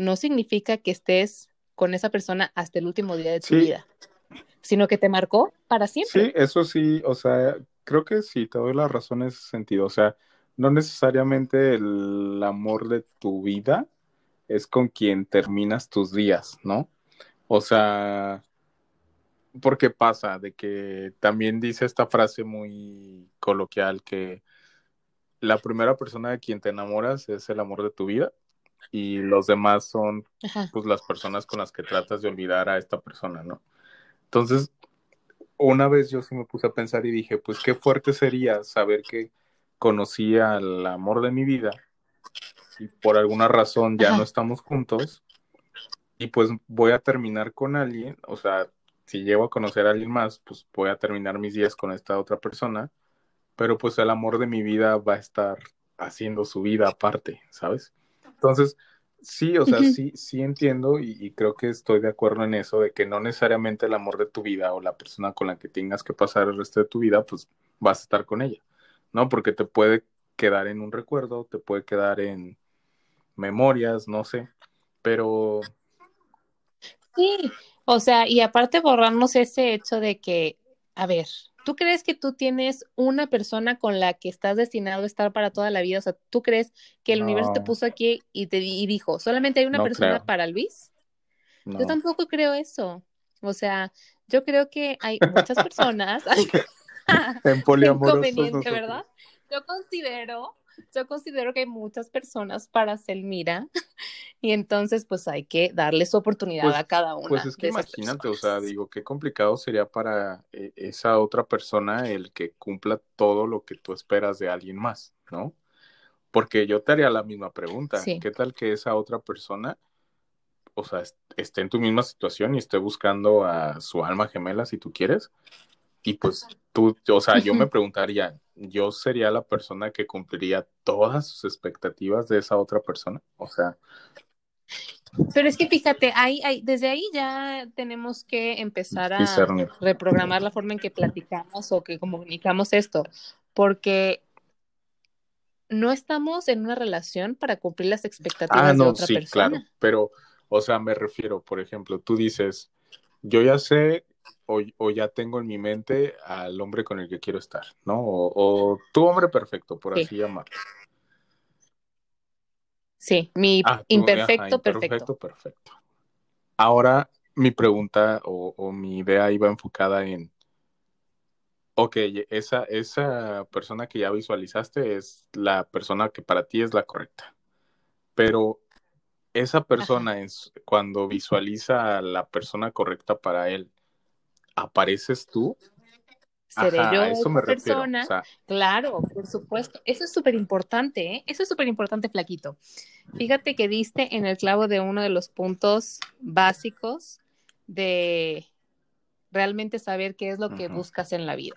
no significa que estés con esa persona hasta el último día de tu vida, sino que te marcó para siempre. Sí, eso sí, o sea, creo que sí, te doy la razón en ese sentido. O sea, no necesariamente el amor de tu vida es con quien terminas tus días, ¿no? O sea, porque pasa de que también dice esta frase muy coloquial que la primera persona de quien te enamoras es el amor de tu vida y los demás son pues las personas con las que tratas de olvidar a esta persona, ¿no? Entonces, una vez yo sí me puse a pensar y dije, pues qué fuerte sería saber que conocí al amor de mi vida y por alguna razón ya no estamos juntos y pues voy a terminar con alguien, o sea, si llego a conocer a alguien más, pues voy a terminar mis días con esta otra persona, pero pues el amor de mi vida va a estar haciendo su vida aparte, ¿sabes? Entonces, sí, o sea, sí, sí entiendo y, creo que estoy de acuerdo en eso, de que no necesariamente el amor de tu vida o la persona con la que tengas que pasar el resto de tu vida, pues vas a estar con ella, ¿no? Porque te puede quedar en un recuerdo, te puede quedar en memorias, no sé, pero... Sí, o sea, y aparte borrarnos ese hecho de que, a ver, ¿Tú crees que tú tienes una persona con la que estás destinado a estar para toda la vida? O sea, ¿tú crees que el universo te puso aquí y te dijo, solamente hay una persona para Luis? Yo tampoco creo eso. O sea, yo creo que hay muchas personas. en poliamorosos. ¿verdad? Yo considero yo considero que hay muchas personas para Selmira y entonces pues hay que darles oportunidad Pues- a cada una. Pues es que de imagínate, o sea, digo, qué complicado sería para eh, esa otra persona el que cumpla todo lo que tú esperas de alguien más, ¿no? Porque yo te haría la misma pregunta. Sí. ¿Qué tal que esa otra persona, o sea, est- esté en tu misma situación y esté buscando a su alma gemela, si tú quieres? Y pues tú, o sea, yo me preguntaría, ¿yo sería la persona que cumpliría todas sus expectativas de esa otra persona? O sea, Pero es que fíjate, ahí, ahí, desde ahí ya tenemos que empezar a reprogramar la forma en que platicamos o que comunicamos esto, porque no estamos en una relación para cumplir las expectativas Ah, de no, otra sí, persona. claro, pero, o sea, me refiero, por ejemplo, tú dices, yo ya sé o, o ya tengo en mi mente al hombre con el que quiero estar, ¿no? O, o tu hombre perfecto, por Sí. así llamarlo. Sí, mi Ah, tú- imperfecto, perfecto. perfecto. Ahora, mi pregunta o, o mi idea iba enfocada en, ok, esa, esa persona que ya visualizaste es la persona que para ti es la correcta, pero esa persona es cuando visualiza a la persona correcta para él, ¿apareces tú? Seré Ajá, yo a eso me esa refiero. persona. O sea, Claro, por supuesto. Eso es súper importante, ¿eh? Eso es súper importante, Flaquito. Fíjate que diste en el clavo de uno de los puntos básicos de realmente saber qué es lo que buscas en la vida.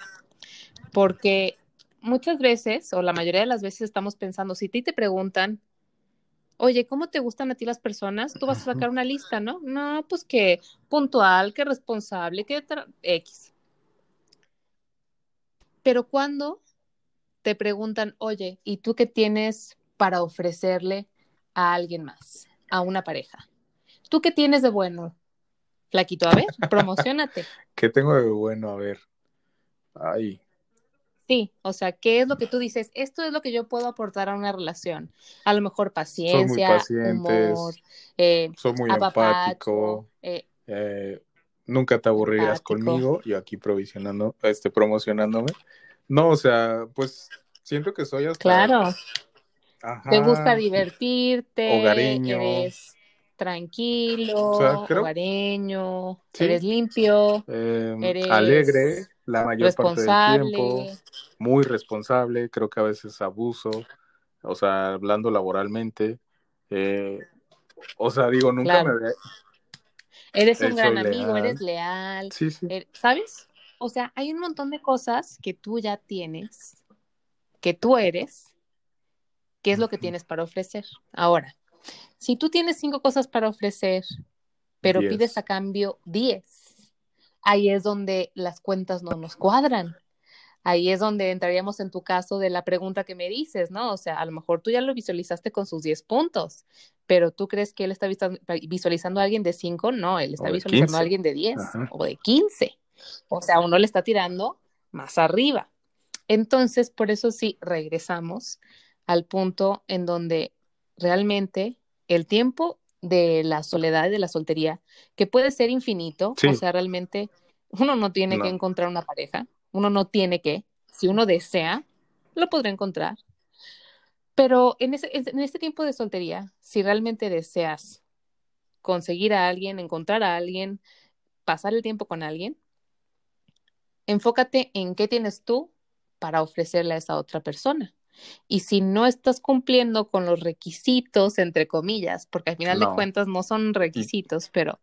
Porque muchas veces, o la mayoría de las veces, estamos pensando, si a ti te preguntan, oye, ¿cómo te gustan a ti las personas? Tú vas a sacar una lista, ¿no? No, pues que puntual, que responsable, que X. Pero cuando te preguntan, oye, ¿y tú qué tienes para ofrecerle a alguien más, a una pareja? ¿Tú qué tienes de bueno? Flaquito, a ver, promocionate. ¿qué tengo de bueno? A ver, ay, Sí, o sea, ¿qué es lo que tú dices? Esto es lo que yo puedo aportar a una relación. A lo mejor paciencia, pacientes, humor, eh, soy muy empático, eh, eh, nunca te aburrirás Empático. conmigo, yo aquí provisionando, este, promocionándome. No, o sea, pues siento que soy hasta, claro, ajá, te gusta divertirte, hogareño. eres tranquilo, O sea, creo- hogareño, Sí. eres limpio, eh, eres alegre la mayor parte del tiempo, muy responsable, creo que a veces abuso, o sea, hablando laboralmente, eh, o sea, digo, nunca Claro. me Eres Eh, un gran amigo, eres leal, sí, sí, er- ¿sabes? O sea, hay un montón de cosas que tú ya tienes, que tú eres, que es lo que tienes para ofrecer. Ahora, si tú tienes cinco cosas para ofrecer, pero Diez. pides a cambio diez, ahí es donde las cuentas no nos cuadran. Ahí es donde entraríamos en tu caso de la pregunta que me dices, ¿no? O sea, a lo mejor tú ya lo visualizaste con sus 10 puntos, pero tú crees que él está visualizando a alguien de 5, no, él está visualizando 15. a alguien de 10 Ajá. o de 15. O sea, uno le está tirando más arriba. Entonces, por eso sí, regresamos al punto en donde realmente el tiempo de la soledad y de la soltería, que puede ser infinito, Sí. o sea, realmente uno no tiene No. que encontrar una pareja, uno no tiene que, si uno desea, lo podrá encontrar. Pero en, ese, en este tiempo de soltería, si realmente deseas conseguir a alguien, encontrar a alguien, pasar el tiempo con alguien, enfócate en qué tienes tú para ofrecerle a esa otra persona. Y si no estás cumpliendo con los requisitos, entre comillas, porque al final No. de cuentas no son requisitos, pero,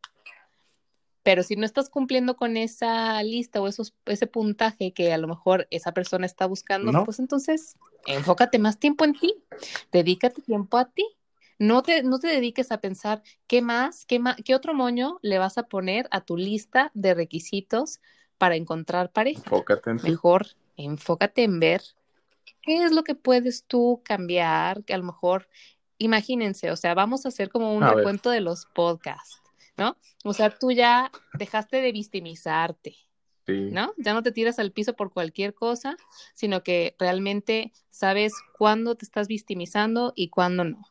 pero si no estás cumpliendo con esa lista o esos, ese puntaje que a lo mejor esa persona está buscando, No. pues entonces enfócate más tiempo en ti, dedícate tiempo a ti. No te, no te dediques a pensar qué más, qué más, qué otro moño le vas a poner a tu lista de requisitos para encontrar pareja. Enfócate en ti. Mejor enfócate en ver qué es lo que puedes tú cambiar, que a lo mejor, imagínense, o sea, vamos a hacer como un A ver. recuento de los podcasts, ¿no? O sea, tú ya dejaste de victimizarte, Sí. ¿no? Ya no te tiras al piso por cualquier cosa, sino que realmente sabes cuándo te estás victimizando y cuándo no.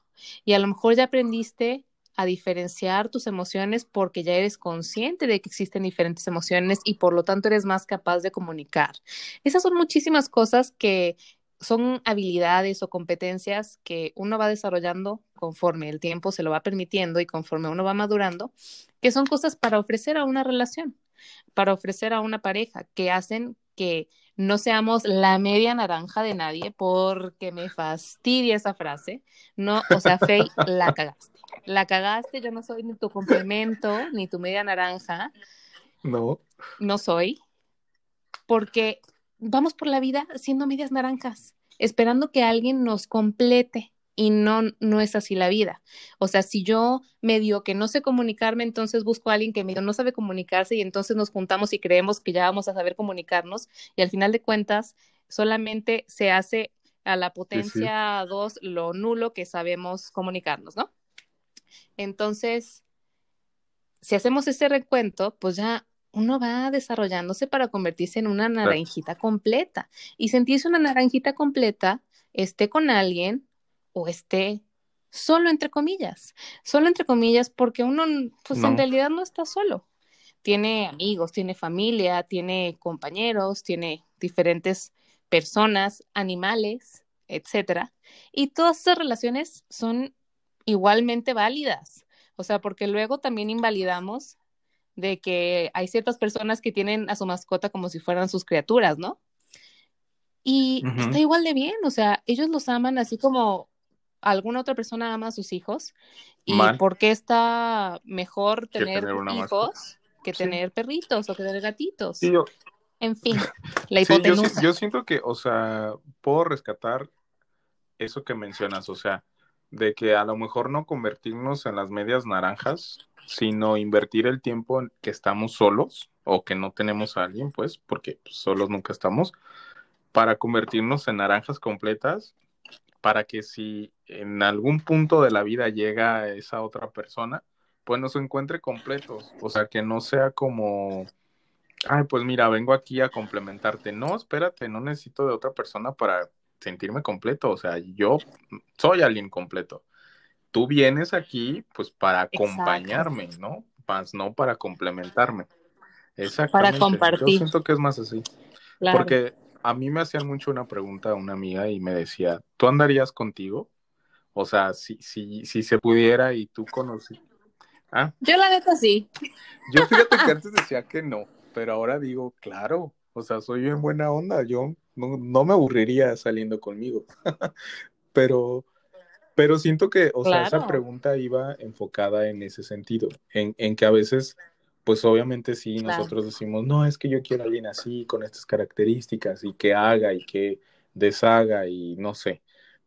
Y a lo mejor ya aprendiste a diferenciar tus emociones porque ya eres consciente de que existen diferentes emociones y por lo tanto eres más capaz de comunicar. Esas son muchísimas cosas que son habilidades o competencias que uno va desarrollando conforme el tiempo se lo va permitiendo y conforme uno va madurando, que son cosas para ofrecer a una relación, para ofrecer a una pareja, que hacen que no seamos la media naranja de nadie, porque me fastidia esa frase. No, o sea, Faye, la cagaste. La cagaste, yo no soy ni tu complemento, ni tu media naranja. No. No soy. Porque vamos por la vida siendo medias naranjas, esperando que alguien nos complete y no, no es así la vida. O sea, si yo medio que no sé comunicarme, entonces busco a alguien que medio no sabe comunicarse y entonces nos juntamos y creemos que ya vamos a saber comunicarnos y al final de cuentas solamente se hace a la potencia 2 lo nulo que sabemos comunicarnos, ¿no? Entonces, si hacemos ese recuento, pues ya uno va desarrollándose para convertirse en una naranjita completa. Y sentirse una naranjita completa, esté con alguien o esté solo entre comillas. Solo entre comillas porque uno, pues en realidad no está solo. Tiene amigos, tiene familia, tiene compañeros, tiene diferentes personas, animales, etcétera. Y todas esas relaciones son igualmente válidas. O sea, porque luego también invalidamos de que hay ciertas personas que tienen a su mascota como si fueran sus criaturas, ¿no? Y está igual de bien, o sea, ellos los aman así como alguna otra persona ama a sus hijos. ¿Y por qué está mejor tener, hijos que tener perritos o que tener gatitos? En fin, la hipotenusa. yo siento que, o sea, puedo rescatar eso que mencionas, o sea, de que a lo mejor no convertirnos en las medias naranjas, sino invertir el tiempo en que estamos solos o que no tenemos a alguien, pues, porque solos nunca estamos, para convertirnos en naranjas completas, para que si en algún punto de la vida llega esa otra persona, pues nos encuentre completos, o sea, que no sea como, ay, pues mira, vengo aquí a complementarte, no, espérate, no necesito de otra persona para sentirme completo, o sea, yo soy alguien completo tú vienes aquí pues para acompañarme, ¿no? Más no para complementarme. Exactamente. Para compartir. Yo siento que es más así. Porque a mí me hacían mucho una pregunta a una amiga y me decía, ¿tú andarías contigo? O sea, si, si, si se pudiera y tú conocí. ¿Ah? Yo la neta sí. Yo fíjate que antes decía que no, pero ahora digo, claro, o sea, soy en buena onda, yo no, no me aburriría saliendo conmigo. pero pero siento que, o sea, esa pregunta iba enfocada en ese sentido, en, en que a veces, pues obviamente sí, nosotros decimos, no, es que yo quiero a alguien así, con estas características, y que haga y que deshaga y no sé.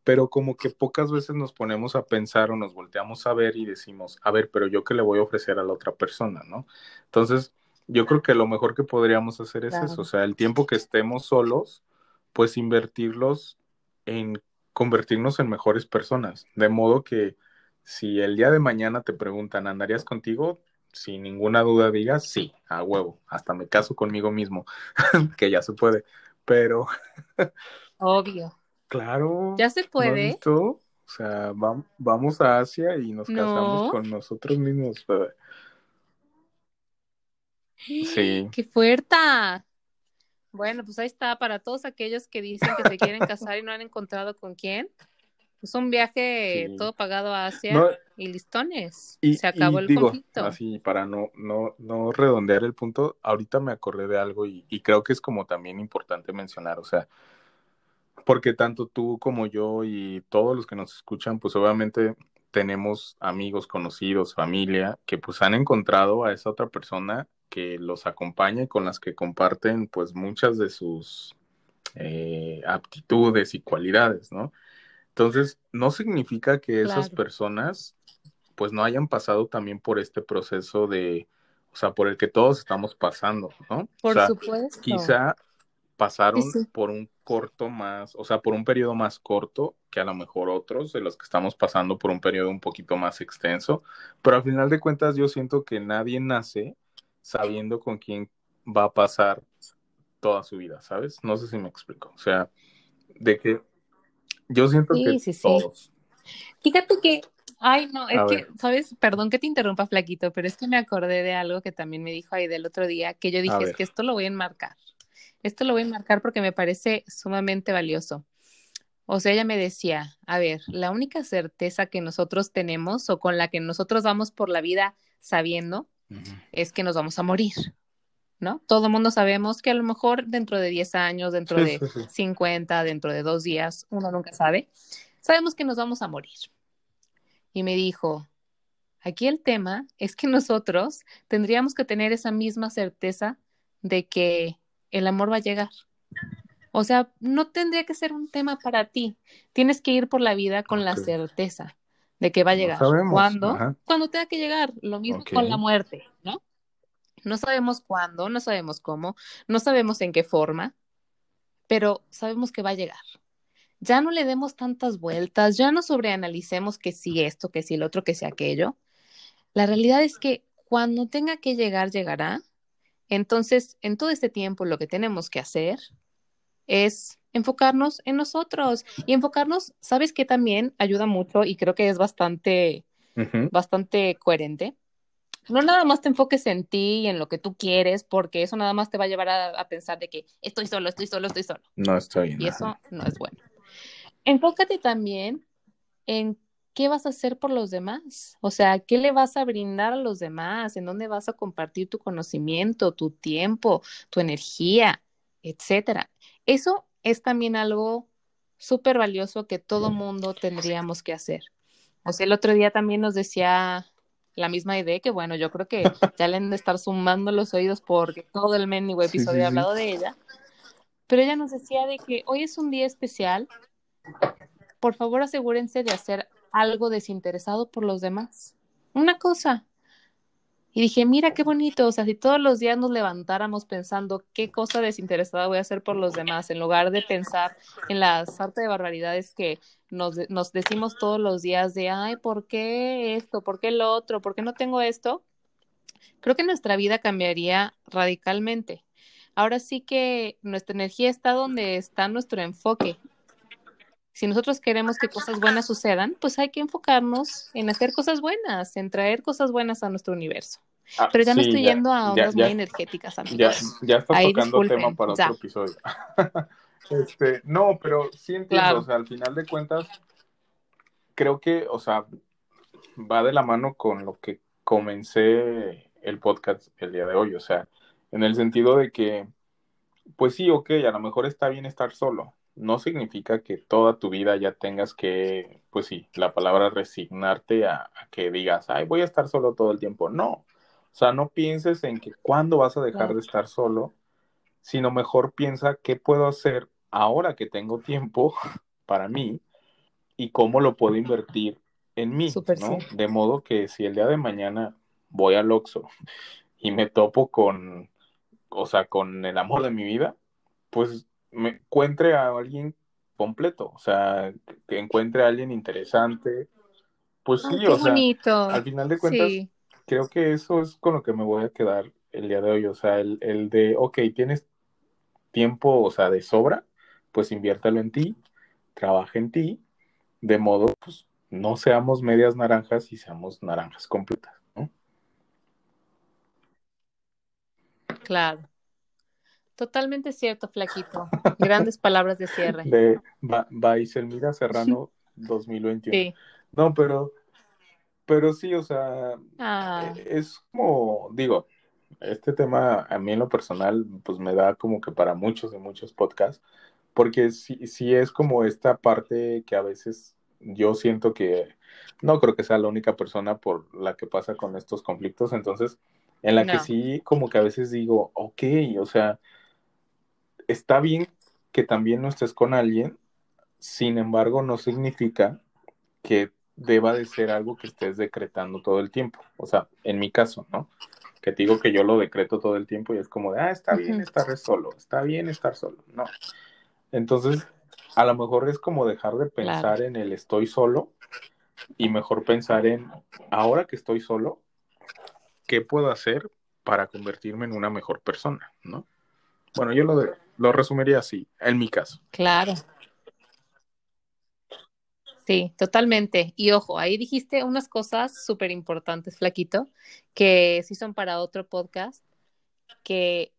Pero como que pocas veces nos ponemos a pensar o nos volteamos a ver y decimos, a ver, pero yo qué le voy a ofrecer a la otra persona, ¿no? Entonces, yo creo que lo mejor que podríamos hacer es eso, o sea, el tiempo que estemos solos, pues invertirlos en convertirnos en mejores personas. De modo que si el día de mañana te preguntan, ¿andarías contigo? Sin ninguna duda digas, sí, a huevo, hasta me caso conmigo mismo, que ya se puede, pero... Obvio. Claro. Ya se puede. o sea, vamos a Asia y nos casamos con nosotros mismos. Sí. ¡Qué fuerte! Bueno, pues ahí está, para todos aquellos que dicen que se quieren casar y no han encontrado con quién. Pues un viaje todo pagado a Asia y listones. Y, se acabó el conflicto. Así, para no, no, no redondear el punto, ahorita me acordé de algo y, y creo que es como también importante mencionar, o sea, porque tanto tú como yo y todos los que nos escuchan, pues obviamente tenemos amigos, conocidos, familia, que pues han encontrado a esa otra persona que los acompaña y con las que comparten pues muchas de sus eh, aptitudes y cualidades, ¿no? Entonces, no significa que esas personas pues no hayan pasado también por este proceso de, o sea, por el que todos estamos pasando, ¿no? Por supuesto. Quizá pasaron por un corto más, o sea, por un periodo más corto que a lo mejor otros de los que estamos pasando por un periodo un poquito más extenso, pero al final de cuentas yo siento que nadie nace sabiendo con quién va a pasar toda su vida, ¿sabes? No sé si me explico. O sea, de que yo siento que sí, todos. Fíjate que, ay, no, es que, ¿sabes? Perdón que te interrumpa, Flaquito, pero es que me acordé de algo que también me dijo ahí del otro día, que yo dije, es que esto lo voy a enmarcar. Esto lo voy a enmarcar porque me parece sumamente valioso. O sea, ella me decía, a ver, la única certeza que nosotros tenemos o con la que nosotros vamos por la vida sabiendo es que nos vamos a morir, ¿no? Todo el mundo sabemos que a lo mejor dentro de 10 años, dentro de 50, dentro de dos días, uno nunca sabe, sabemos que nos vamos a morir. Y me dijo, aquí el tema es que nosotros tendríamos que tener esa misma certeza de que el amor va a llegar. O sea, no tendría que ser un tema para ti. Tienes que ir por la vida con la certeza de que va a llegar. ¿Cuándo? Cuando tenga que llegar. Lo mismo con la muerte, ¿no? No sabemos cuándo, no sabemos cómo, no sabemos en qué forma, pero sabemos que va a llegar. Ya no le demos tantas vueltas, ya no sobreanalicemos que sí esto, que sí el otro, que sí aquello. La realidad es que cuando tenga que llegar, llegará. Entonces, en todo este tiempo, lo que tenemos que hacer es enfocarnos en nosotros y enfocarnos, sabes que también ayuda mucho y creo que es bastante, bastante coherente. No nada más te enfoques en ti y en lo que tú quieres, porque eso nada más te va a llevar a, pensar de que estoy solo, estoy solo, estoy solo. No estoy. Y eso no es bueno. Enfócate también en qué vas a hacer por los demás. O sea, qué le vas a brindar a los demás, en dónde vas a compartir tu conocimiento, tu tiempo, tu energía, etcétera. Eso es también algo súper valioso que todo mundo tendríamos que hacer. O sea, el otro día también nos decía la misma idea que, bueno, yo creo que ya le han de estar sumando los oídos porque todo el mendigo episodio ha hablado de ella. Pero ella nos decía de que hoy es un día especial. Por favor, asegúrense de hacer algo desinteresado por los demás. Una cosa, y dije, mira qué bonito, o sea, si todos los días nos levantáramos pensando qué cosa desinteresada voy a hacer por los demás, en lugar de pensar en la sarta de barbaridades que nos, nos decimos todos los días de, ay, ¿por qué esto? ¿Por qué lo otro? ¿Por qué no tengo esto? Creo que nuestra vida cambiaría radicalmente. Ahora sí que nuestra energía está donde está nuestro enfoque. Si nosotros queremos que cosas buenas sucedan, pues hay que enfocarnos en hacer cosas buenas, en traer cosas buenas a nuestro universo. Ah, Pero ya me estoy yendo a ondas muy energéticas, amigos. Ya, ya está tocando tema para otro episodio. este, no, pero sí entiendo, o sea, al final de cuentas, creo que, o sea, va de la mano con lo que comencé el podcast el día de hoy, o sea, en el sentido de que, pues sí, ok, a lo mejor está bien estar solo, no significa que toda tu vida ya tengas que, pues sí, la palabra resignarte a, que digas, ay, voy a estar solo todo el tiempo. No, o sea, no pienses en que cuándo vas a dejar de estar solo, sino mejor piensa qué puedo hacer ahora que tengo tiempo para mí y cómo lo puedo invertir en mí, ¿no? De modo que si el día de mañana voy al Oxxo y me topo con, o sea, con el amor de mi vida, pues me encuentre a alguien completo, o sea, que encuentre a alguien interesante. Pues sí, o sea, al final de cuentas, creo que eso es con lo que me voy a quedar el día de hoy, o sea, el, el de, ok, tienes tiempo, o sea, de sobra, pues inviértalo en ti, trabaja en ti, de modo, pues, no seamos medias naranjas y seamos naranjas completas, ¿no? Claro. Totalmente cierto, Flaquito. Grandes palabras de cierre. De Baiselmira Serrano 2021. Sí. No, pero, pero sí, o sea, ah. e, es como, digo, este tema a mí en lo personal, pues me da como que para muchos y muchos podcasts, porque sí, sí es como esta parte que a veces yo siento que no creo que sea la única persona por la que pasa con estos conflictos, entonces, en la que sí como que a veces digo, ok, o sea, está bien que también no estés con alguien, sin embargo, no significa que deba de ser algo que estés decretando todo el tiempo. O sea, en mi caso, ¿no? Que te digo que yo lo decreto todo el tiempo y es como de, ah, está bien estar solo, está bien estar solo. No. Entonces, a lo mejor es como dejar de pensar en el estoy solo y mejor pensar en, ahora que estoy solo, ¿qué puedo hacer para convertirme en una mejor persona, ¿no? Bueno, yo lo, lo resumiría así, en mi caso. Claro. Sí, totalmente. Y ojo, ahí dijiste unas cosas súper importantes, Flaquito, que sí son para otro podcast, que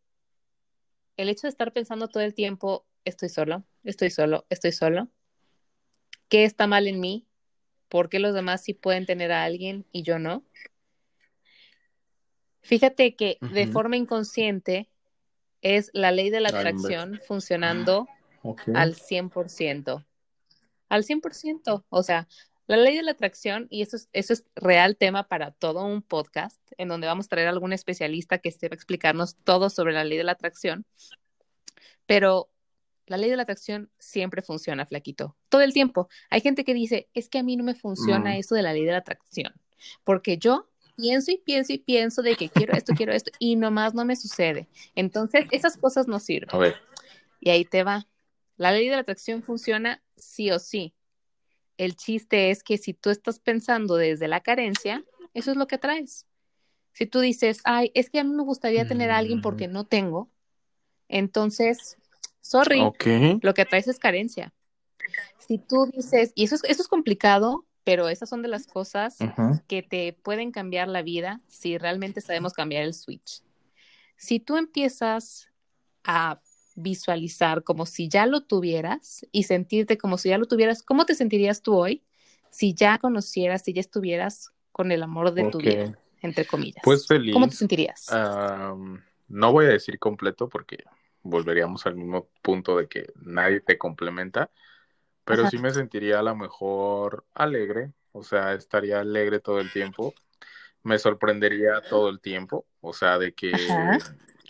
el hecho de estar pensando todo el tiempo, estoy solo, estoy solo, estoy solo, ¿Qué está mal en mí? ¿Por qué los demás sí pueden tener a alguien y yo no? Fíjate que de forma inconsciente es la ley de la atracción funcionando Ok. al 100%. Al 100%. O sea, la ley de la atracción, y eso es, eso es real tema para todo un podcast, en donde vamos a traer a algún especialista que sepa explicarnos todo sobre la ley de la atracción. Pero la ley de la atracción siempre funciona, flaquito. Todo el tiempo. Hay gente que dice, es que a mí no me funciona Mm. eso de la ley de la atracción, porque yo pienso y pienso y pienso de que quiero esto, quiero esto, y nomás no me sucede. Entonces, esas cosas no sirven. A ver. Y ahí te va. La ley de la atracción funciona sí o sí. El chiste es que si tú estás pensando desde la carencia, eso es lo que traes. Si tú dices, ay, es que a mí me gustaría tener a alguien porque no tengo, entonces, sorry, Ok. lo que traes es carencia. Si tú dices, y eso es, eso es complicado, pero esas son de las cosas que te pueden cambiar la vida si realmente sabemos cambiar el switch. Si tú empiezas a visualizar como si ya lo tuvieras y sentirte como si ya lo tuvieras, ¿cómo te sentirías tú hoy si ya conocieras, si ya estuvieras con el amor de tu vida, entre comillas? Pues feliz. ¿Cómo te sentirías? No voy a decir completo porque volveríamos al mismo punto de que nadie te complementa, pero Ajá. sí me sentiría a lo mejor alegre, o sea, estaría alegre todo el tiempo, me sorprendería todo el tiempo, o sea, de que Ajá.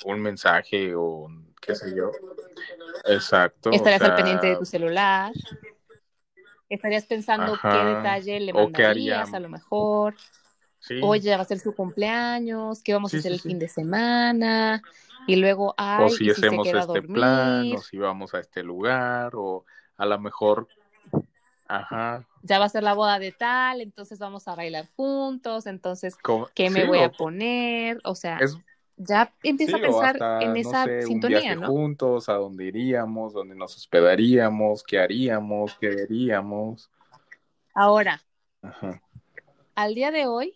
un mensaje o qué sé yo. Exacto. o Estarías al pendiente de tu celular. Estarías pensando qué detalle le mandarías a lo mejor. sí, Oye, va a ser su cumpleaños, ¿qué vamos Sí, a hacer sí, el fin de semana? Y luego, ay, o si ¿y si se hacemos queda a este dormir? plan, o si vamos a este lugar, o a lo mejor, ajá, Ya va a ser la boda de tal, entonces vamos a bailar juntos, entonces, como- ¿qué me sí, voy a o- poner? O sea, es ya empieza Sí, a pensar hasta, en no esa sé, un sintonía, viaje ¿no? juntos, a dónde iríamos, dónde nos hospedaríamos, qué haríamos, qué veríamos. Ahora, Ajá. al día de hoy,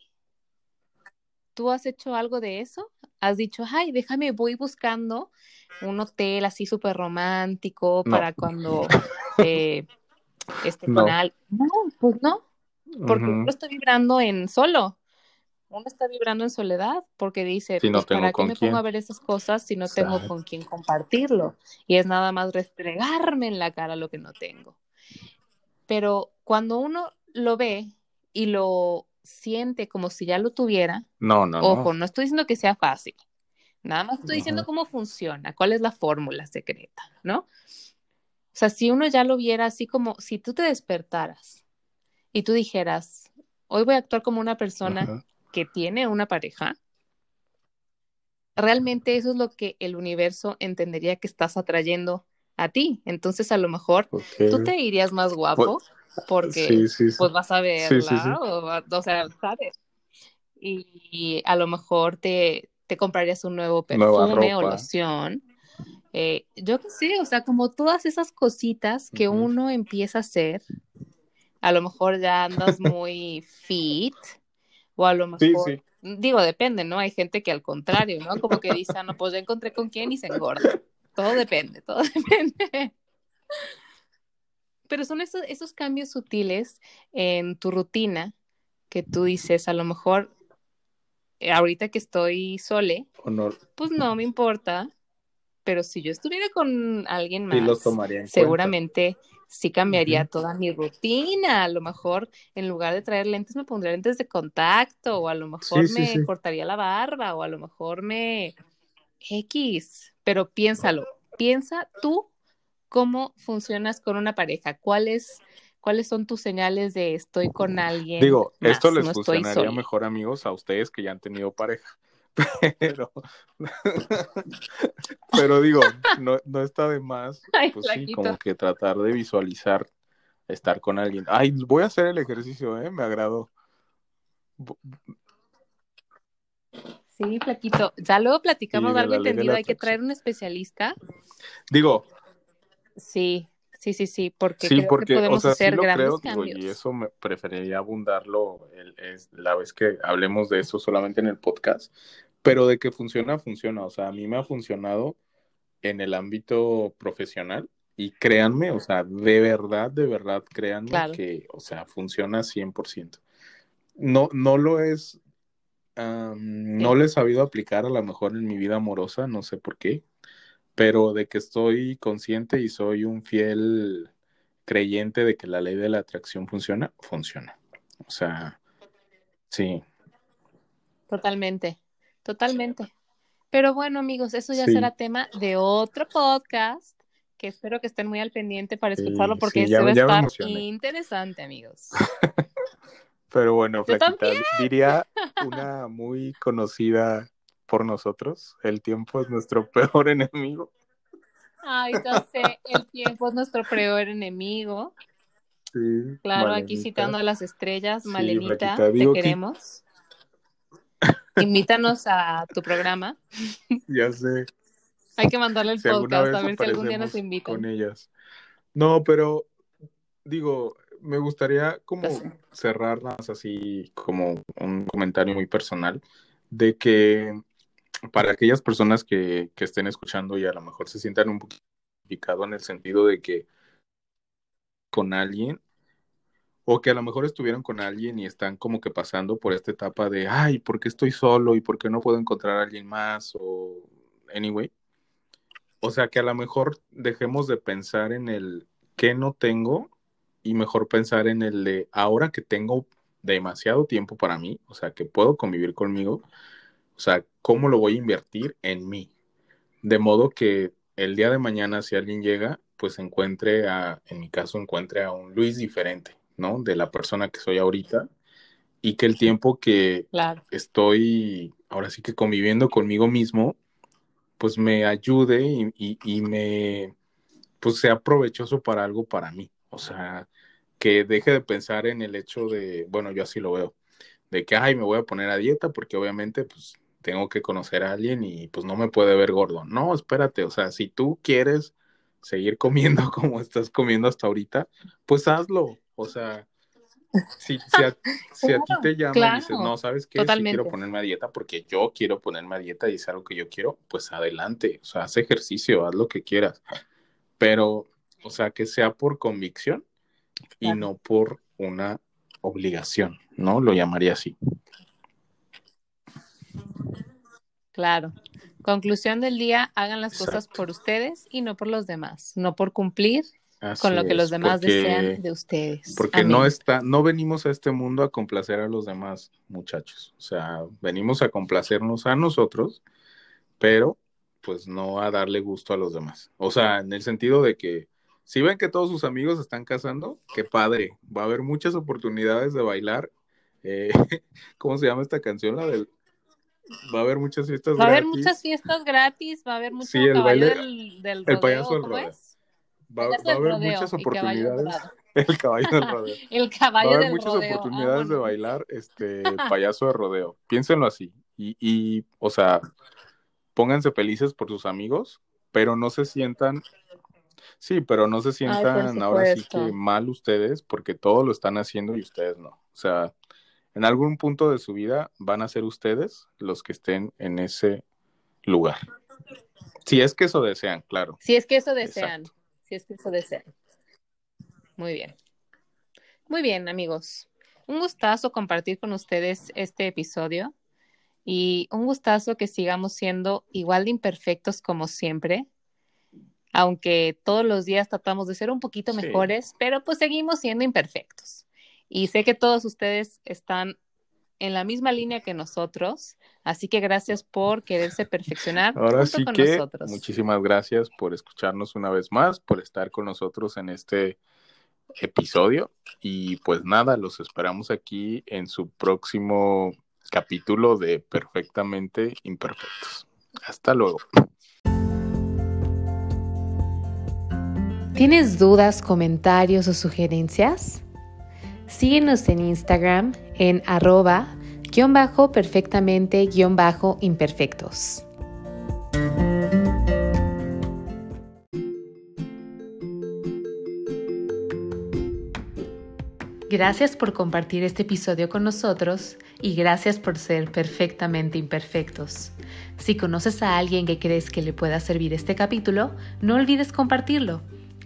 ¿tú has hecho algo de eso? ¿Has dicho, ay, déjame, voy buscando un hotel así súper romántico No. para cuando eh, esté No. con alguien? No, pues no, porque uno está vibrando en solo. Uno está vibrando en soledad porque dice, Si no pues, ¿para qué me quién. pongo a ver esas cosas si no tengo con quién compartirlo? Y es nada más restregarme en la cara lo que no tengo. Pero cuando uno lo ve y lo siente como si ya lo tuviera, No, no, ojo, no. no estoy diciendo que sea fácil. Nada más estoy diciendo cómo funciona, cuál es la fórmula secreta, ¿no? O sea, si uno ya lo viera así como si tú te despertaras y tú dijeras, hoy voy a actuar como una persona que tiene una pareja, realmente eso es lo que el universo entendería que estás atrayendo a ti. Entonces, a lo mejor tú te irías más guapo porque Sí, sí, sí. pues vas a verla. O, o sea, ¿sabes? Y, y a lo mejor te, te comprarías un nuevo perfume o loción. Eh, yo qué sé, o sea, como todas esas cositas que uno empieza a hacer, a lo mejor ya andas muy fit, o a lo mejor, digo, depende, ¿no? Hay gente que al contrario, ¿no? Como que dice, ah, no, pues ya encontré con quién y se engorda. Todo depende, todo depende. Pero son esos, esos cambios sutiles en tu rutina que tú dices, a lo mejor eh, ahorita que estoy sole, Honor. pues no me importa, pero si yo estuviera con alguien Sí los más, tomaría en seguramente sí cambiaría toda mi rutina. A lo mejor en lugar de traer lentes me pondría lentes de contacto, o a lo mejor sí, me sí. cortaría la barba, o a lo mejor me X. Pero piénsalo, piensa tú cómo funcionas con una pareja, cuáles cuáles son tus señales de estoy con alguien. Digo, más, esto les no funcionaría mejor, amigos, a ustedes que ya han tenido pareja. Pero, pero digo, no, no está de más, Ay, pues sí, como que tratar de visualizar estar con alguien. Ay, voy a hacer el ejercicio, ¿eh? Me agradó. Sí, flaquito. Ya luego platicamos Sí, algo entendido. Hay que traer un especialista. Digo, Sí, sí, sí, sí, porque sí, creo porque, que o podemos sea, sí hacer lo grandes creo, digo, cambios. y eso me preferiría abundarlo el- es, la vez que hablemos de eso solamente en el podcast, pero de que funciona, funciona. O sea, a mí me ha funcionado en el ámbito profesional y créanme, o sea, de verdad, de verdad, créanme que, o sea, funciona 100%. No, no lo es, no lo he sabido aplicar a lo mejor en mi vida amorosa, no sé por qué, pero de que estoy consciente y soy un fiel creyente de que la ley de la atracción funciona, funciona. O sea, sí. Totalmente, totalmente. Pero bueno, amigos, eso ya será tema de otro podcast que espero que estén muy al pendiente para escucharlo porque sí, va a estar interesante, amigos. Pero bueno, Flaquita, diría una muy conocida por nosotros, el tiempo es nuestro peor enemigo. Ay, ya sé, el tiempo es nuestro peor enemigo. Sí, claro, aquí citando a las estrellas, Malenita, te queremos. Invítanos a tu programa. Ya sé. Hay que mandarle el podcast a ver si algún día nos invitan. Con ellas. No, pero digo, me gustaría como cerrar más así como un comentario muy personal de que para aquellas personas que, que estén escuchando y a lo mejor se sientan un poquito en el sentido de que con alguien o que a lo mejor estuvieron con alguien y están como que pasando por esta etapa de, ay, ¿por qué estoy solo y por qué no puedo encontrar a alguien más? O, anyway. O sea, que a lo mejor dejemos de pensar en el qué no tengo y mejor pensar en el de ahora que tengo demasiado tiempo para mí, o sea, que puedo convivir conmigo, o sea, ¿cómo lo voy a invertir en mí? De modo que el día de mañana, si alguien llega, pues encuentre a, en mi caso, encuentre a un Luis diferente, ¿no? De la persona que soy ahorita y que el tiempo que estoy ahora sí que conviviendo conmigo mismo, pues me ayude y, y, me, pues sea provechoso para algo para mí. O sea, que deje de pensar en el hecho de, bueno, yo así lo veo, de que, ay, me voy a poner a dieta porque obviamente, pues, tengo que conocer a alguien y pues no me puede ver gordo. No, espérate, o sea, si tú quieres seguir comiendo como estás comiendo hasta ahorita, pues hazlo. O sea, si, si, a, ti te llaman y dices, no, ¿sabes qué? Si quiero ponerme a dieta porque yo quiero ponerme a dieta y es algo que yo quiero, pues adelante. O sea, haz ejercicio, haz lo que quieras. Pero, o sea, que sea por convicción y no por una obligación, ¿no? Lo llamaría así. Claro. Conclusión del día, hagan las cosas por ustedes y no por los demás, no por cumplir con lo que los demás desean de ustedes. Porque no está, no venimos a este mundo a complacer a los demás, muchachos. O sea, venimos a complacernos a nosotros, pero pues no a darle gusto a los demás. O sea, en el sentido de que si ven que todos sus amigos están casando, qué padre. Va a haber muchas oportunidades de bailar. Eh, ¿Cómo se llama esta canción? La del va a haber muchas fiestas gratis. Va a haber muchas fiestas gratis, va a haber mucho sí, el baile, del, del rodeo, el payaso del rodeo. Va, va, a haber muchas oportunidades. El caballo del rodeo. el caballo va a haber muchas oportunidades de bailar este payaso de rodeo. Piénsenlo así. Y, y, o sea, pónganse felices por sus amigos, pero no se sientan. Sí, pero no se sientan ahora sí que mal ustedes, porque todo lo están haciendo y ustedes no. O sea, en algún punto de su vida van a ser ustedes los que estén en ese lugar. Si es que eso desean, claro. Si es que eso desean. Si es que eso desean. Muy bien. Muy bien, amigos. Un gustazo compartir con ustedes este episodio y un gustazo que sigamos siendo igual de imperfectos como siempre, aunque todos los días tratamos de ser un poquito mejores, pero pues seguimos siendo imperfectos. Y sé que todos ustedes están en la misma línea que nosotros, así que gracias por quererse perfeccionar. Ahora sí que muchísimas gracias por escucharnos una vez más, por estar con nosotros en este episodio y pues nada, los esperamos aquí en su próximo capítulo de Perfectamente Imperfectos. Hasta luego. ¿Tienes dudas, comentarios o sugerencias? Síguenos en Instagram en arroba guion bajo perfectamente guion bajo imperfectos. Gracias por compartir este episodio con nosotros y gracias por ser perfectamente imperfectos. Si conoces a alguien que crees que le pueda servir este capítulo, no olvides compartirlo